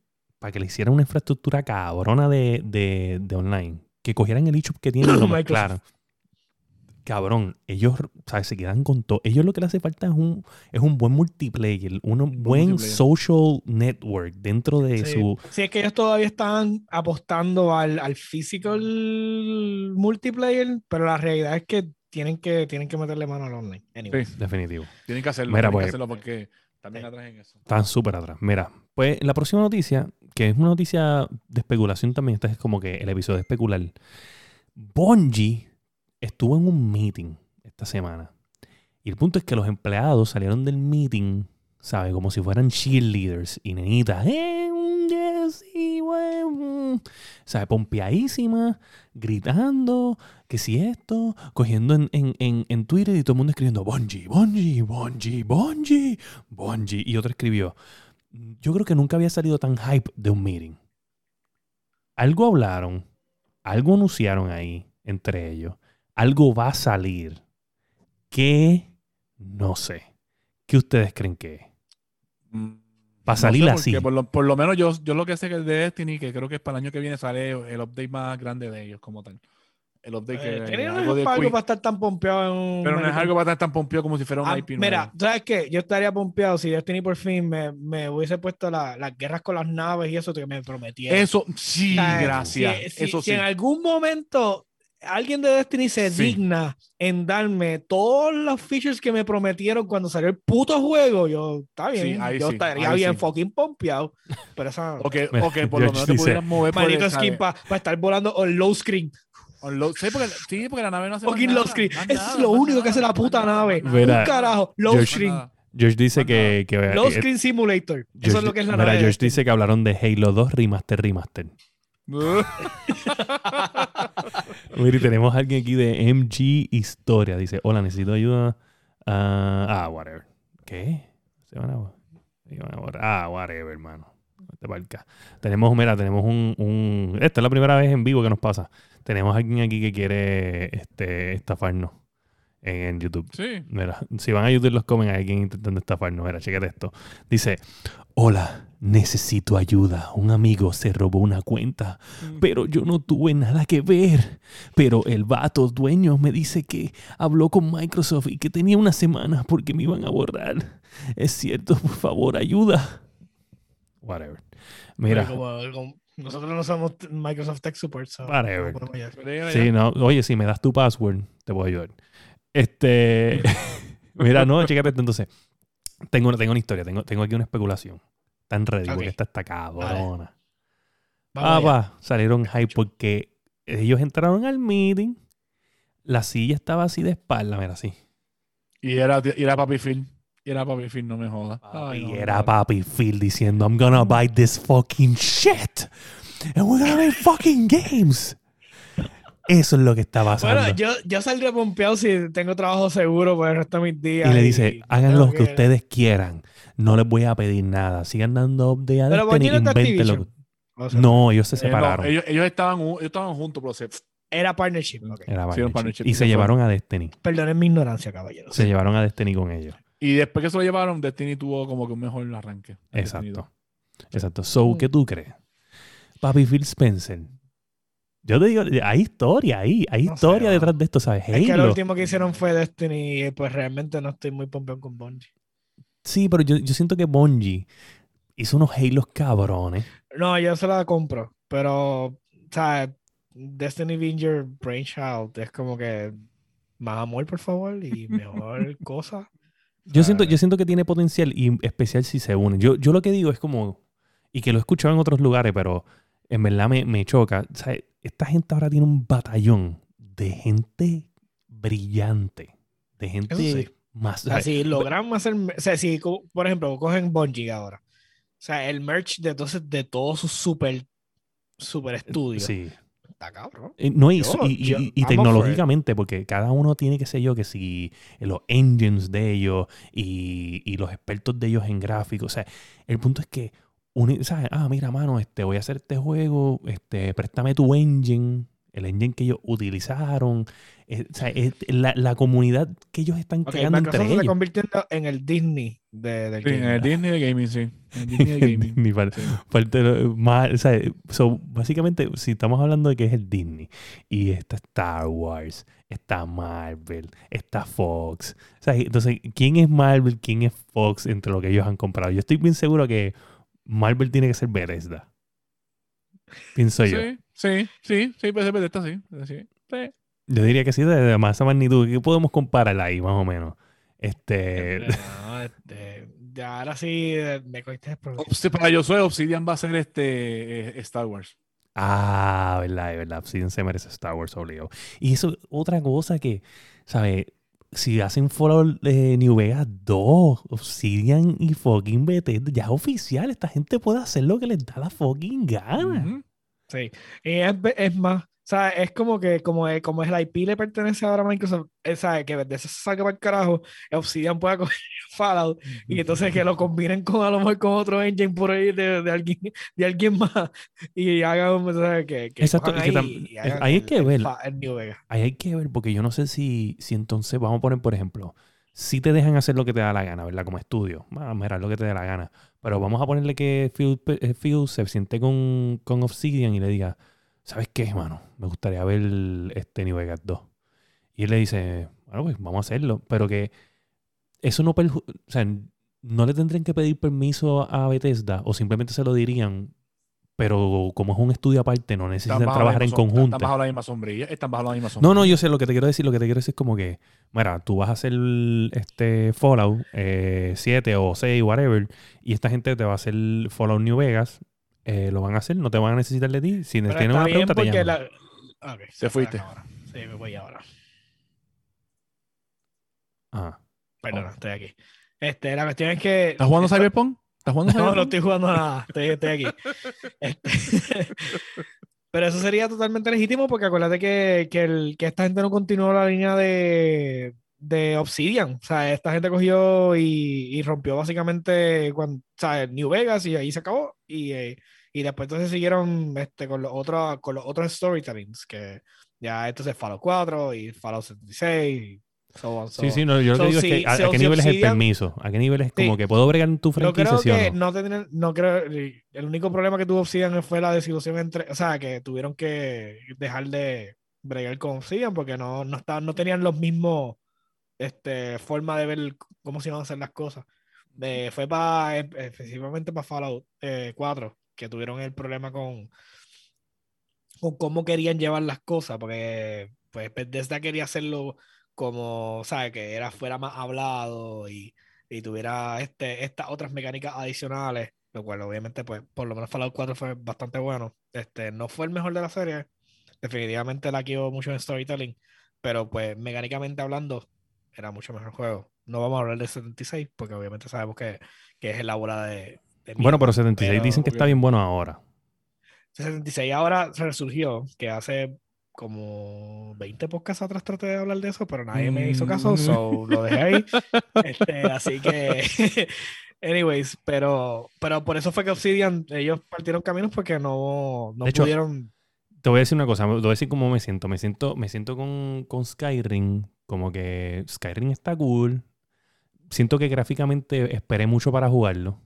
para que le hiciera una infraestructura cabrona de, de, de online, que cogieran el eShop que tienen y lo mezclaran. Cabrón, ellos ¿sabes? se quedan con todo. Ellos lo que le hace falta es un, es un buen multiplayer, un buen multiplayer. social network dentro de Sí. su... Sí, es que ellos todavía están apostando al, al physical multiplayer, pero la realidad es que tienen que, tienen que meterle mano al online. Anyway. Sí, Definitivo. tienen que hacerlo. Mira, tienen pues- que hacerlo porque también atrás en eso. Están súper atrás. Mira, pues la próxima noticia, que es una noticia de especulación también, esta es como que el episodio de especular. Bungie estuvo en un meeting esta semana. Y el punto es que los empleados salieron del meeting, ¿sabes? Como si fueran cheerleaders y nenitas. Eh. ¿Sabes? Pompeadísimas, gritando, que si esto, cogiendo en, en, en, en Twitter y todo el mundo escribiendo Bungie, Bungie, Bungie, Bungie, Bungie. Y otro escribió, yo creo que nunca había salido tan hype de un meeting. Algo hablaron, algo anunciaron ahí entre ellos. Algo va a salir. ¿Qué? No sé. ¿Qué ustedes creen que es? Para no salir así. porque Por lo, por lo menos yo, yo lo que sé que es de Destiny, que creo que es para el año que viene sale el update más grande de ellos como tal. El update que Eh, Tenía algo de algo para estar tan pompeado en un pero no es algo para estar tan pompeado como si fuera un Ah, IP mira, nuevo. ¿sabes qué? Yo estaría pompeado si Destiny por fin me, me hubiese puesto la- las guerras con las naves y eso que me prometieron. Eso, sí, O sea, gracias. Si, si- eso si sí. en algún momento alguien de Destiny se Sí. digna en darme todos los features que me prometieron cuando salió el puto juego, yo, está bien, Sí, yo sí, estaría bien sí. fucking pompeado. Pero esa O que, o que por lo menos te pudieras mover manito skin ¿sabes? para estar volando on low screen. On low- sí, porque, sí, porque la nave no hace Fucking low screen. Eso es lo único que hace la puta nada, nave. más Un carajo, low George- screen. George dice que... que Low eh, screen simulator. Eso es lo que es la mira, nave. Destiny. dice que hablaron de Halo 2 Remaster Remaster. Mira, y tenemos a alguien aquí de MG Historia. Dice, hola, necesito ayuda. Ah, ah, whatever. ¿Qué? Se van a, se van a borrar. Ah, whatever, hermano. Tenemos, mira, tenemos un, un... Esta es la primera vez en vivo que nos pasa. Tenemos a alguien aquí que quiere este, estafarnos en YouTube. Sí. Mira, si van a YouTube los comen, hay alguien intentando estafarnos. Mira, chequete esto. Dice, hola, necesito ayuda. Un amigo se robó una cuenta, pero yo no tuve nada que ver. Pero el vato dueño me dice que habló con Microsoft y que tenía una semana porque me iban a borrar. Es cierto, por favor, ayuda. Whatever. Mira, Como- como- Nosotros no somos Microsoft Tech Support. so Whatever. no Sí, no. Oye, si me das tu password, te puedo ayudar. Este. Mira, no, chécate entonces. Tengo, una- tengo una historia, tengo, tengo aquí una especulación. Tan ready, porque Ok. esta está cabrona. Vamos Ah, va, salieron hype porque ellos entraron al meeting, la silla estaba así de espalda, mira, así. Y era, y era Papi Phil. Y era Papi Phil, no me jodas. Ay, no, era no. Papi Phil diciendo, I'm gonna buy this fucking shit. And we're gonna make fucking games. Eso es lo que está pasando. Bueno, yo, yo saldría pompeado si tengo trabajo seguro por el resto de mis días. y le dice, hagan lo que ustedes quieran. No les voy a pedir nada. Sigan dando update a Pero Destiny, Bungie no es de inventen lo que- Activision. O sea, No, ellos se Eh, no, separaron. ellos, ellos estaban, ellos estaban juntos, pero se, Era partnership. ok. Era Sí, partnership. Y se se llevaron a Destiny. Perdonen mi ignorancia, caballeros. Se llevaron a Destiny con ellos. Y después que se lo llevaron, Destiny tuvo como que un mejor arranque. Exacto. Exacto. So, Mm. ¿qué tú crees? Papi Phil Spencer. Yo te digo, hay historia ahí, hay No historia detrás de esto, ¿sabes? Es que lo último que hicieron fue Destiny y pues realmente no estoy muy pompeado con Bungie. Sí, pero yo, yo siento que Bungie hizo unos Halos cabrones. No, yo se la compro, pero, sea, Destiny Vinger Brainchild es como que más amor, por favor, y mejor cosa. Yo siento, yo siento que tiene potencial y especial si se unen. Yo, yo lo que digo es como, y que lo he escuchado en otros lugares, pero en verdad me, me choca. Esta gente ahora tiene un batallón de gente brillante, de gente sí. más... O sea, si logran hacer, o sea, si, por ejemplo, cogen Bungie ahora, o sea, el merch de, entonces, de todos sus super, super estudios, sí. Está cabrón. Eh, No, y, Yo- y- yo- tecnológicamente, porque cada uno tiene que ser yo, que si los engines de ellos y, y los expertos de ellos en gráficos. O sea, el punto es que, ¿sabes? Ah, mira, mano, este, voy a hacer este juego, este, préstame tu engine, el engine que ellos utilizaron. Eh, o sea, es la, la comunidad que ellos están Ok, creando entre se está ellos. convirtiendo en el Disney de, del Sí, en gaming. el Disney de Gaming, sí. En el Disney de Gaming. Sí. parte más, o sea, so, básicamente, si estamos hablando de que es el Disney y está Star Wars, está Marvel, está Fox. O sea, entonces, ¿quién es Marvel? ¿Quién es Fox entre lo que ellos han comprado? Yo estoy bien seguro que Marvel tiene que ser Bethesda. Pienso yo. Sí, sí, sí, sí, pues está sí. sí. sí. Yo diría que sí, de, de más esa magnitud. ¿Qué podemos comparar ahí, más o menos? Este. No, este, ya ahora sí eh, me cogiste. Obs- Para yo soy Obsidian va a ser este eh, Star Wars. Ah, verdad, es verdad. Obsidian se merece Star Wars obligado. Y eso, otra cosa que, ¿sabes? Si hacen Fallout de New Vegas 2, Obsidian y fucking Bethesda, ya es oficial. Esta gente puede hacer lo que les da la fucking gana. Ujú. Sí. Y es, es más, o sea, es como que como, es- como es el IP le pertenece ahora a Microsoft, eh, sabe que de eso se saque para el carajo, Obsidian pueda coger Fallout y entonces que lo combinen con a lo mejor con otro engine por ahí de, de alguien de alguien más y hagan o sea, que, que Exacto, cojan y que ahí, tam- y hagan ahí hay el- que ver. el New Vegas. Ahí hay que ver, porque yo no sé si, si entonces, vamos a poner, por ejemplo, si te dejan hacer lo que te da la gana, ¿verdad? Como estudio. Ah, mira, lo que te dé la gana. Pero vamos a ponerle que eh, Phil se siente con, con Obsidian y le diga, ¿sabes qué, hermano? Me gustaría ver este New Vegas 2. Y él le dice, bueno, pues vamos a hacerlo. Pero que eso no o sea, no le tendrían que pedir permiso a Bethesda o simplemente se lo dirían, pero como es un estudio aparte, no necesitan trabajar en conjunto. Están bajo la misma sombrilla. Están bajo la misma sombrilla. No, no, yo sé lo que te quiero decir. Lo que te quiero decir es como que, mira, tú vas a hacer este Fallout eh, 7 o 6, whatever, y esta gente te va a hacer Fallout New Vegas. eh, lo van a hacer, no te van a necesitar de ti. Si Pero tienen una bien pregunta, te porque llaman. la... Ok, Se fuiste. ahora. Sí, me voy ahora. Ajá. Perdona, estoy aquí. Este, la cuestión es que ¿Estás jugando Cyberpunk? ¿Estás jugando No, no estoy jugando nada. Estoy, estoy aquí. Este, Pero eso sería totalmente legítimo porque acuérdate que, que, el- que esta gente no continuó la línea de, de Obsidian. O sea, esta gente cogió y, y rompió básicamente cuando, o sea, New Vegas y ahí se acabó. Y, eh, y después entonces siguieron este, con, los otros, con los otros storytellings, que ya entonces Fallout 4 y Fallout 76 y so so Sí, sí, no, yo lo que So, digo si- es que a, so, a qué nivel es el permiso. A qué nivel es como Sí. que puedo bregar en tu Yo franquicia, creo ¿sí o que no? no tenían- no creo, el único problema que tuvo Obsidian fue la desilusión entre, o sea, que tuvieron que dejar de bregar con Obsidian porque no, no, estaban, no tenían los mismos, este, forma de ver cómo se iban a hacer las cosas. De, fue para, específicamente para Fallout eh, 4, que tuvieron el problema con, con cómo querían llevar las cosas, porque pues Bethesda quería hacerlo como, ¿sabes? Que era, fuera más hablado y, y tuviera este, estas otras mecánicas adicionales, lo cual obviamente, pues, por lo menos Fallout 4 fue bastante bueno. Este, no fue el mejor de la serie, definitivamente la quiero mucho en storytelling, pero pues mecánicamente hablando, era mucho mejor juego. No vamos a hablar de 76, porque obviamente sabemos que, que es la bola de... de Bueno, pero 76 pero- dicen que está bien bueno ahora. 76 ahora resurgió, que hace como 20 podcasts atrás traté de hablar de eso, pero nadie me hizo caso, Mm. so lo dejé ahí. Este, así que, anyways, pero, pero por eso fue que Obsidian, ellos partieron caminos porque no, no De hecho, pudieron. Te voy a decir una cosa, te voy a decir cómo me siento. Me siento, me siento con, con Skyrim, como que Skyrim está cool. Siento que gráficamente esperé mucho para jugarlo.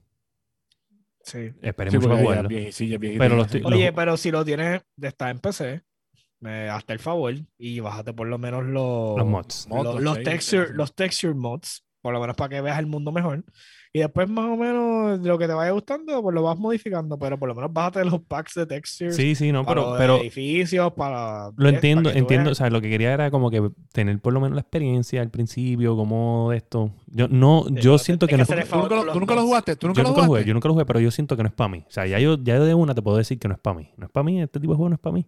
Sí. Esperé Sí, mucho para jugarlo. sí, Pero ya lo hace- estoy- Oye, pero si lo tienes, está en PC, me hazte el favor y bájate por lo menos los, Los mods. Mods, los, los los texture, los texture mods, por lo menos para que veas el mundo mejor. Y después más o menos lo que te vaya gustando, pues lo vas modificando, pero por lo menos bájate los packs de textures Sí, sí, no, para pero, los pero edificios, para... lo entiendo, para que entiendo. O sea, lo que quería era como que tener por lo menos la experiencia al principio, como esto. Yo no, Sí, yo siento que que no el ¿Tú nunca, lo, tú nunca lo jugaste? ¿Tú nunca Yo lo nunca lo jugué, yo nunca lo jugué, pero yo siento que no es para mí. O sea, ya yo, ya de una te puedo decir que no es para mí. No es para mí, este tipo de juego no es para mí.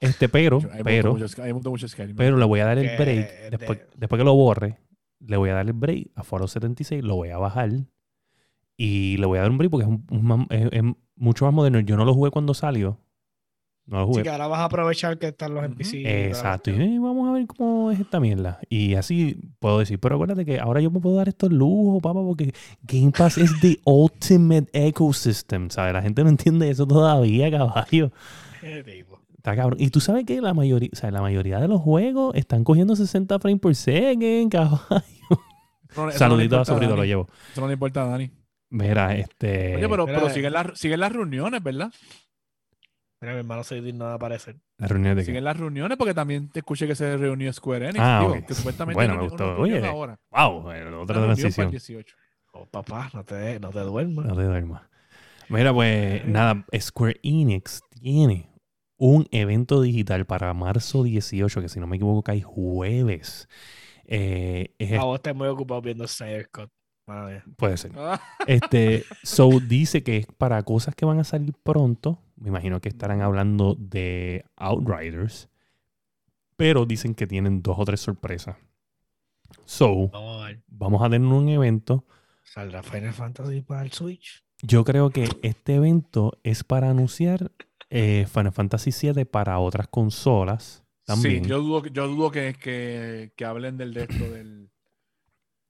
Este, pero, pero, mucho mucho Skyrim. pero le voy a dar el break. de- Después, después que lo borre, le voy a dar el break a Fallout 76, lo voy a bajar y le voy a dar un break porque es, un- es- es mucho más moderno. Yo no lo jugué cuando salió. No lo Así jugué. que ahora vas a aprovechar que están los. NPC. la Exacto. Y eh, vamos a ver cómo es esta mierda. Y así puedo decir. Pero acuérdate que ahora yo me puedo dar estos lujos, papá, porque Game Pass es the ultimate ecosystem. ¿Sabes? La gente no entiende eso todavía, caballo. Tipo. Está cabrón. Y tú sabes que la mayoría, o sea, la mayoría de los juegos están cogiendo 60 frames por second, caballo. No, eso no Saludito a sobrino, lo llevo. Eso no le importa a Dani. Mira, este. Oye, pero, Mira, pero eh. siguen, las, siguen las reuniones, ¿verdad? Mira, mi hermano se digno de aparecer. La reunión de qué? Siguen las reuniones porque también te escuché que se reunió Square Enix. Ah, digo, que supuestamente Bueno, me gustó. Oye, ahora. Wow, Una otra transición. 18. Oh, papá, no te, no te duermas. No te duermas. Mira, pues nada, Square Enix tiene un evento digital para marzo 18, que si no me equivoco cae jueves. Eh, es- A vos estás muy ocupado viendo Snyder Cut. Madre mía. puede ser. Ah, Este, so dice que es para cosas que van a salir pronto. Me imagino que estarán hablando de Outriders. Pero dicen que tienen dos o tres sorpresas. So, Vamos a vamos a tener un evento ¿Saldrá Final Fantasy para el Switch? Yo creo que este evento es para anunciar eh, Final Fantasy VII para otras consolas también. Sí, yo dudo, que- yo dudo que, que, que hablen del de esto del,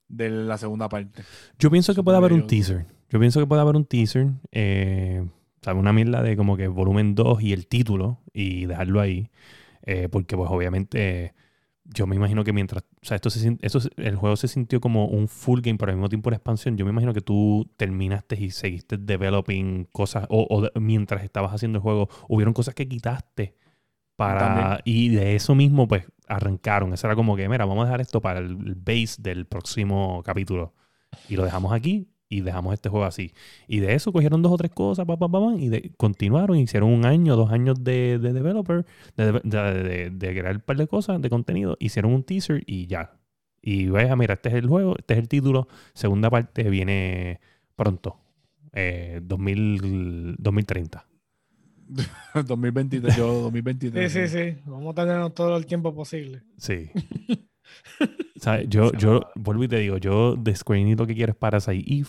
de la segunda parte. Yo pienso que puede haber un yo- teaser. Yo pienso que puede haber un teaser. Eh, ¿sabe? Una mierda de como que volumen 2 y el título y dejarlo ahí. Eh, porque pues obviamente yo me imagino que mientras, o sea, esto se, se- el juego se sintió como un full game, pero al mismo tiempo una expansión. Yo me imagino que tú terminaste y seguiste developing cosas, o, o mientras estabas haciendo el juego, hubieron cosas que quitaste para, También. y de eso mismo pues arrancaron. Eso era como que, mira, vamos a dejar esto para el base del próximo capítulo. Y lo dejamos aquí y dejamos este juego así. Y de eso cogieron dos o tres cosas, pa, pa, pa, pa, y de- continuaron, hicieron un año, dos años de, de developer, de, de- de- de crear un par de cosas, de contenido, hicieron un teaser y ya. Y vaya, mira, este es el juego, este es el título, segunda parte viene pronto, eh, 2000 2030. 2023, yo 2023. Sí, sí, sí. Vamos a tenernos todo el tiempo posible. Sí. ¿Sabes? Yo, yo vuelvo y te digo, yo de Square Enix lo que quiero es Parasite Eve.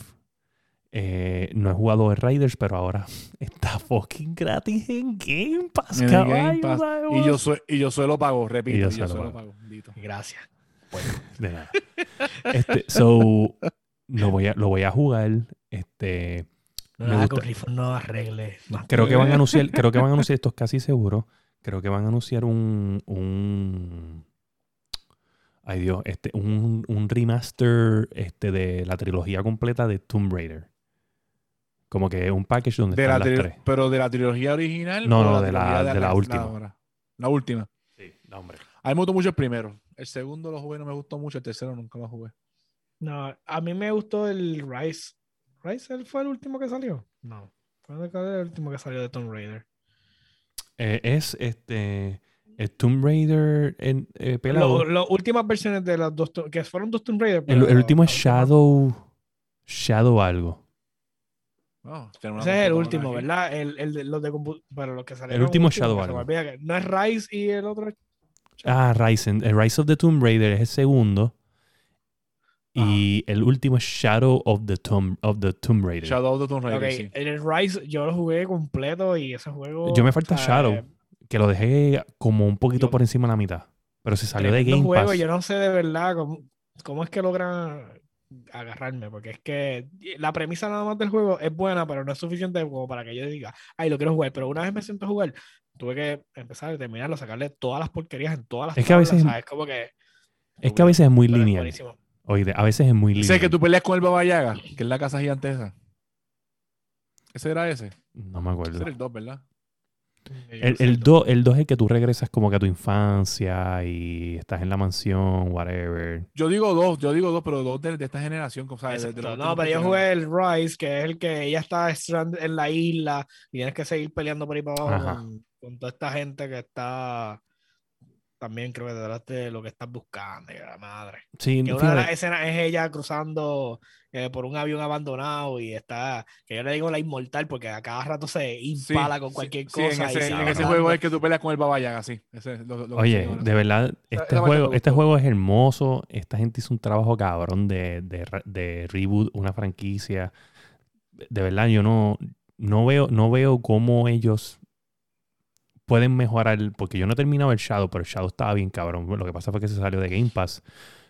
Eh, no he jugado de Raiders, pero ahora está fucking gratis en Game Pass, En el caballo, Game Pass. ¿sabes? Y yo, sue- y yo suelo pago, repito. Y yo Y yo suelo suelo pago. pago. bendito. Gracias. De nada. Este, so, lo voy a, lo voy a jugar. Este, No, nada con no arregle. más creo que van a anunciar, creo que van a anunciar, esto es casi seguro. Creo que van a anunciar un, un ay Dios, este, un, un remaster este, de la trilogía completa de Tomb Raider. Como que un package donde De la están las tri- tres. pero de la trilogía original. No, o no, de la- de la última. La última. Sí, no, hombre. A mí me gustó mucho el primero. El segundo lo jugué, no me gustó mucho. El tercero nunca lo jugué. No, a mí me gustó el Rise. ¿Rise él fue el último que salió? No. ¿Cuándo cuál es el último que salió de Tomb Raider? Eh, es este. El Tomb Raider en, eh, pelado. Las últimas versiones de las dos, que fueron dos Tomb Raider. el, el último es Shadow. Shadow algo. Oh, Ese es el último, aquí. ¿verdad? El, el los de pero los que salieron. último últimos, Shadow algo. No es Rise y el otro. Ah, Rise, el Rise of the Tomb Raider es el segundo. Y el último es Shadow of the Tomb, of the Tomb Raider. Shadow of the Tomb Raider, Ok, sí. el Rise yo lo jugué completo y ese juego. Yo me falta o sea, Shadow. Que lo dejé como un poquito Yo- por encima de la mitad. Pero si salió de Game juego, Pass. Yo no sé de verdad cómo, cómo es que logran agarrarme, porque es que la premisa nada más del juego es buena, pero no es suficiente como para que yo diga, ay, lo quiero jugar. Pero una vez me siento a jugar, tuve que empezar a terminarlo, sacarle todas las porquerías en todas las Es que a veces- ¿sabes? Como que. Es que a veces es muy es lineal. buenísimo. Oye, a veces es muy lineal. Dice que tú peleas con el Baba Yaga, que es la casa gigante esa. Ese era ese. No me Ese acuerdo. era el 2, ¿verdad? El, el 2 el dos es que tú regresas como que a tu infancia y estás en la mansión, whatever. Yo digo dos, yo digo dos, pero dos de, de esta generación. O sea, de- de Exacto. los No, pero yo jugué el Rise, que es el que ella está en la isla y tienes que seguir peleando por ahí para abajo con, con toda esta gente que está también creo que detrás de lo que estás buscando, y la madre. Sí, Que una de las escenas es ella cruzando eh, por un avión abandonado y está, que yo le digo la inmortal porque a cada rato se Sí, impala con sí, cualquier sí, cosa. en y ese, se en ese juego es que tú peleas con el Baba Yaga, sí. Ese es lo- lo oye, sí, de verdad, este juego, este juego es hermoso. Esta gente hizo un trabajo cabrón de, de, de reboot, una franquicia. De verdad, yo no, no veo, no veo cómo ellos pueden mejorar, porque yo no he terminado el Shadow, pero el Shadow estaba bien cabrón. Lo que pasa fue que se salió de Game Pass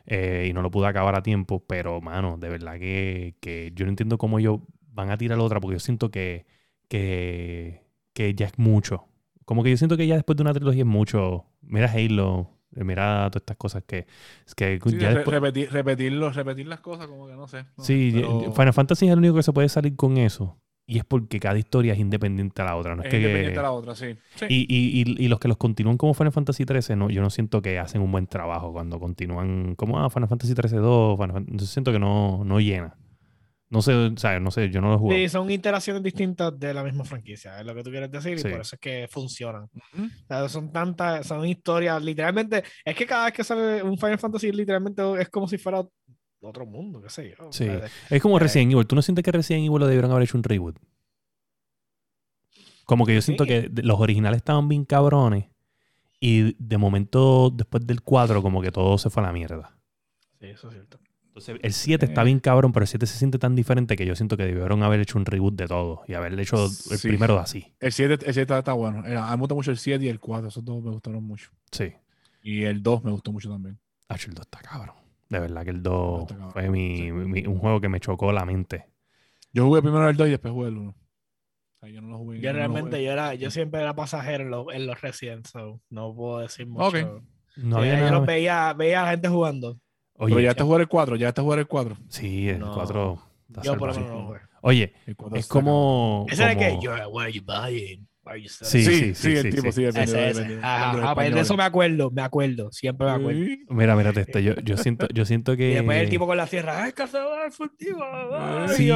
eh, y no lo pude acabar a tiempo, pero mano, de verdad que, que yo no entiendo cómo ellos van a tirar otra, porque yo siento que, que, que ya es mucho. Como que yo siento que ya después de una trilogía es mucho. Mira Halo, eh, mira todas estas cosas que, es que Sí, ya re- después- repetir, repetirlo, repetir las cosas, como que no sé. no, Sí, pero Final Fantasy es el único que se puede salir con eso. Y es porque cada historia es independiente a la otra. No es, es que, independiente a la otra, sí. Sí. y, y, y, y los que los continúan como Final Fantasy 13, no, yo no siento que hacen un buen trabajo cuando continúan como ah, Final Fantasy 13 2, Final Fan- yo siento que no, no llena. No sé, o sea, no sé, yo no lo juego. Sí, son interacciones distintas de la misma franquicia, es lo que tú quieres decir, Sí. y por eso es que funcionan. Ujú. O sea, son tantas, son historias, literalmente, es que cada vez que sale un Final Fantasy, literalmente es como si fuera otro mundo, qué sé yo. Sí. Es como. Resident Evil. ¿Tú no sientes que Resident Evil lo debieron haber hecho un reboot? Como que yo siento Sí. que de- los originales estaban bien cabrones y de momento, después del 4, como que todo se fue a la mierda. Sí, eso es cierto. Entonces, el 7 está Eh. bien cabrón, pero el 7 se siente tan diferente que yo siento que debieron haber hecho un reboot de todo y haberle hecho el Sí. primero así. El 7, el 7 está, bueno. A mí me gusta mucho el 7 y el 4. Esos dos me gustaron mucho. Sí. Y el 2 me gustó mucho también. Ah, el 2 está cabrón. De verdad que el 2 Está cabrón, fue mi, sí. mi- un juego que me chocó la mente. Yo jugué primero el 2 y después jugué el 1. O sea, yo no lo jugué. Yo no lo realmente, jugué. yo era, yo siempre era pasajero en los, en los Resident, so no puedo decir mucho. Ok. No había yo los veía, veía a la gente jugando. Oye, Pero ya te jugar el 4, ya te jugar el 4. sí, el No. 4 está Yo por lo menos no lo jugué. Oye, El 4 es está como. Ese era el que, como- "You're- what are you buying? Sí, selling?" Sí, sí, sí, sí, el sí, tipo, sí. sí, depende, Ese, ese. depende, Ajá, depende de los ah, pues de eso me acuerdo, me acuerdo, siempre me acuerdo. Mira, mírate esto. Yo, yo siento, yo siento que. Y después el tipo con la sierra, ¡ay, cazador furtivo! ay", Sí.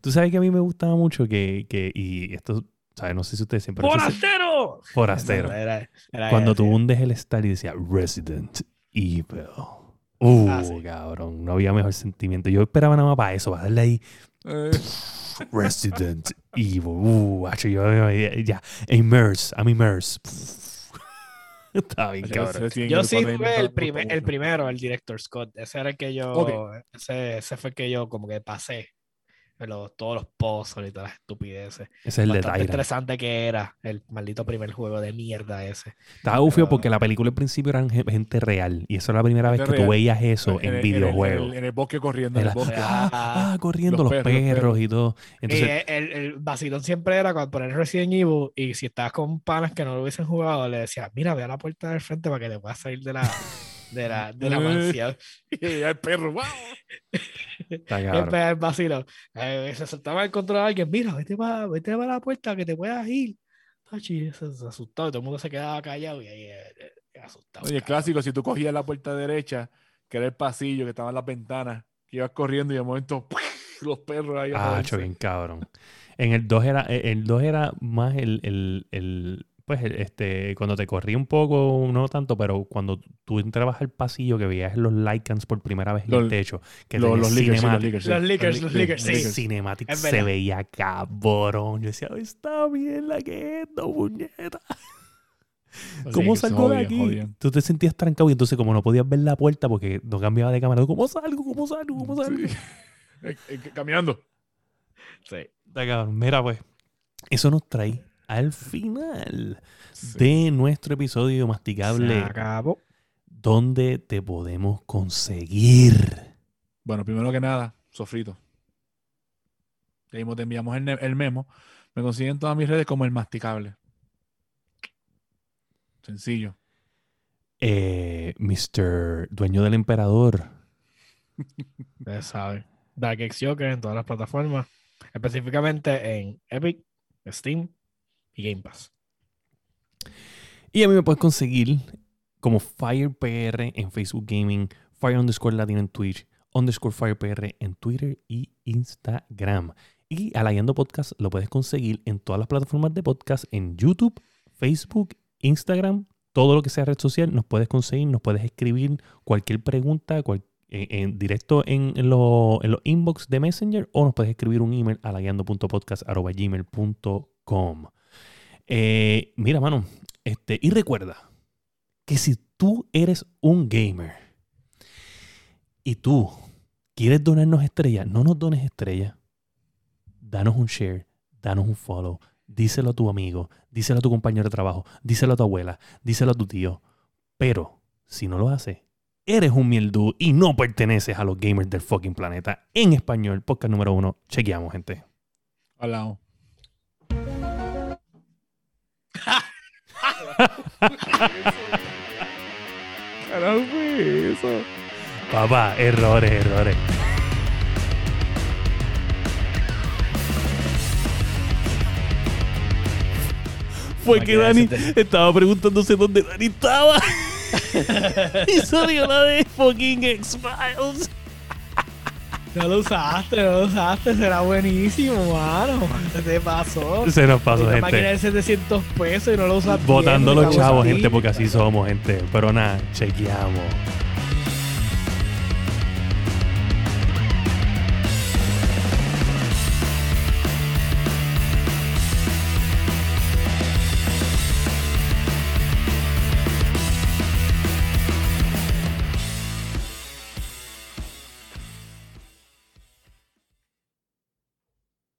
Tú sabes que a mí me gustaba mucho que. que y esto, ¿sabes? No sé si ustedes siempre. ¡Forastero! Forastero. Era- era Cuando tú hundes el star y decía Resident Evil. Uh, Ah, sí. cabrón. No había mejor sentimiento. Yo esperaba nada más para eso, para darle ahí Eh, Resident Evil. Uh, macho, yo ya, ya. Immerse. I'm immerse. Estaba bien, cabrón. Yo sí gusta el, primer, el primero, el Director Scott. Ese era el que yo. Ese, ese fue el que yo como que pasé. Los- todos los pozos y todas las estupideces. Ese es el de Bastante Tyrant. interesante que era el maldito primer juego de mierda ese. Estaba ufio Pero- porque la película al principio eran ge- gente real. Y eso era la primera vez que tú real. veías eso en, el- videojuegos. el- en el bosque corriendo. En el bosque. ah, ah, corriendo los, Los perros, perros, los perros. y todo. Y Entonces, el, el vacilón siempre era cuando poner Resident Evil y si estabas con panas que no lo hubiesen jugado, le decías, mira, ve a la puerta del frente para que te puedas salir de la, de la, de la mansión. Y el perro, wow. Está el vacilo. Eh, se soltaba el control a alguien, mira, vete para vete pa la puerta que te puedas ir. Tachi, se, se asustó y todo el mundo se quedaba callado y ahí eh, eh, asustado. Oye, el clásico, si tú cogías la puerta derecha, que era el pasillo, que estaban las ventanas, que ibas corriendo y de momento los perros ahí. Ah, bien cabrón. En el 2 era, el 2 era más el, el, el- pues el- este, cuando te corrí un poco, no tanto, pero cuando tú entrabas al pasillo que veías los Lycans por primera vez en el techo, que Los, los lickers, sí, los lickers. sí. Los lickers, los sí. cinematic Es se veía cabrón. Yo decía, está bien la que es esto, puñeta. ¿Cómo salgo de aquí? jodían. Tú te sentías trancado y entonces como no podías ver la puerta porque no cambiaba de cámara, ¿cómo salgo? ¿Cómo salgo? ¿Cómo salgo? Sí. Eh, eh, caminando. Sí. Mira, pues, eso nos trae al final Sí. de nuestro episodio Se masticable acabó. donde te podemos conseguir. Bueno, primero que nada, sofrito. Te enviamos el, memo. Me consiguen todas mis redes como el masticable. Sencillo. Eh, Mr. Dueño del Emperador. Ustedes saben. Dark X Joker en todas las plataformas. Específicamente en Epic, Steam y Game Pass. Y a mí me puedes conseguir como FirePR en Facebook Gaming, Fire underscore Latino en Twitch, underscore FirePR en Twitter y Instagram. Y Alayando Podcast lo puedes conseguir en todas las plataformas de podcast, en YouTube, Facebook, Instagram, todo lo que sea red social, nos puedes conseguir, nos puedes escribir cualquier pregunta cual- en, directo en, en los los inbox de Messenger o nos puedes escribir un email a laguiando.podcast.gmail.com. Eh, mira, mano, este, y recuerda que si tú eres un gamer y tú quieres donarnos estrellas, no nos dones estrellas. Danos un share, danos un follow, díselo a tu amigo, díselo a tu compañero de trabajo, díselo a tu abuela, díselo a tu tío. Pero si no lo haces, eres un mieldú y no perteneces a los gamers del fucking planeta. En español, podcast número uno. Chequeamos, gente. Hablamos. Carajo, fue eso. Papá, errores, errores. Fue que Dani estaba preguntándose dónde Dani estaba. y salió la de fucking X-Files. No lo usaste, no lo usaste. Será buenísimo, mano. ¿Qué te pasó? Se nos pasó, Una máquina gente. de 700 pesos y no lo usas bien, Botando no los lo chavos, gente, bien. porque así somos, gente. Pero nada, chequeamos.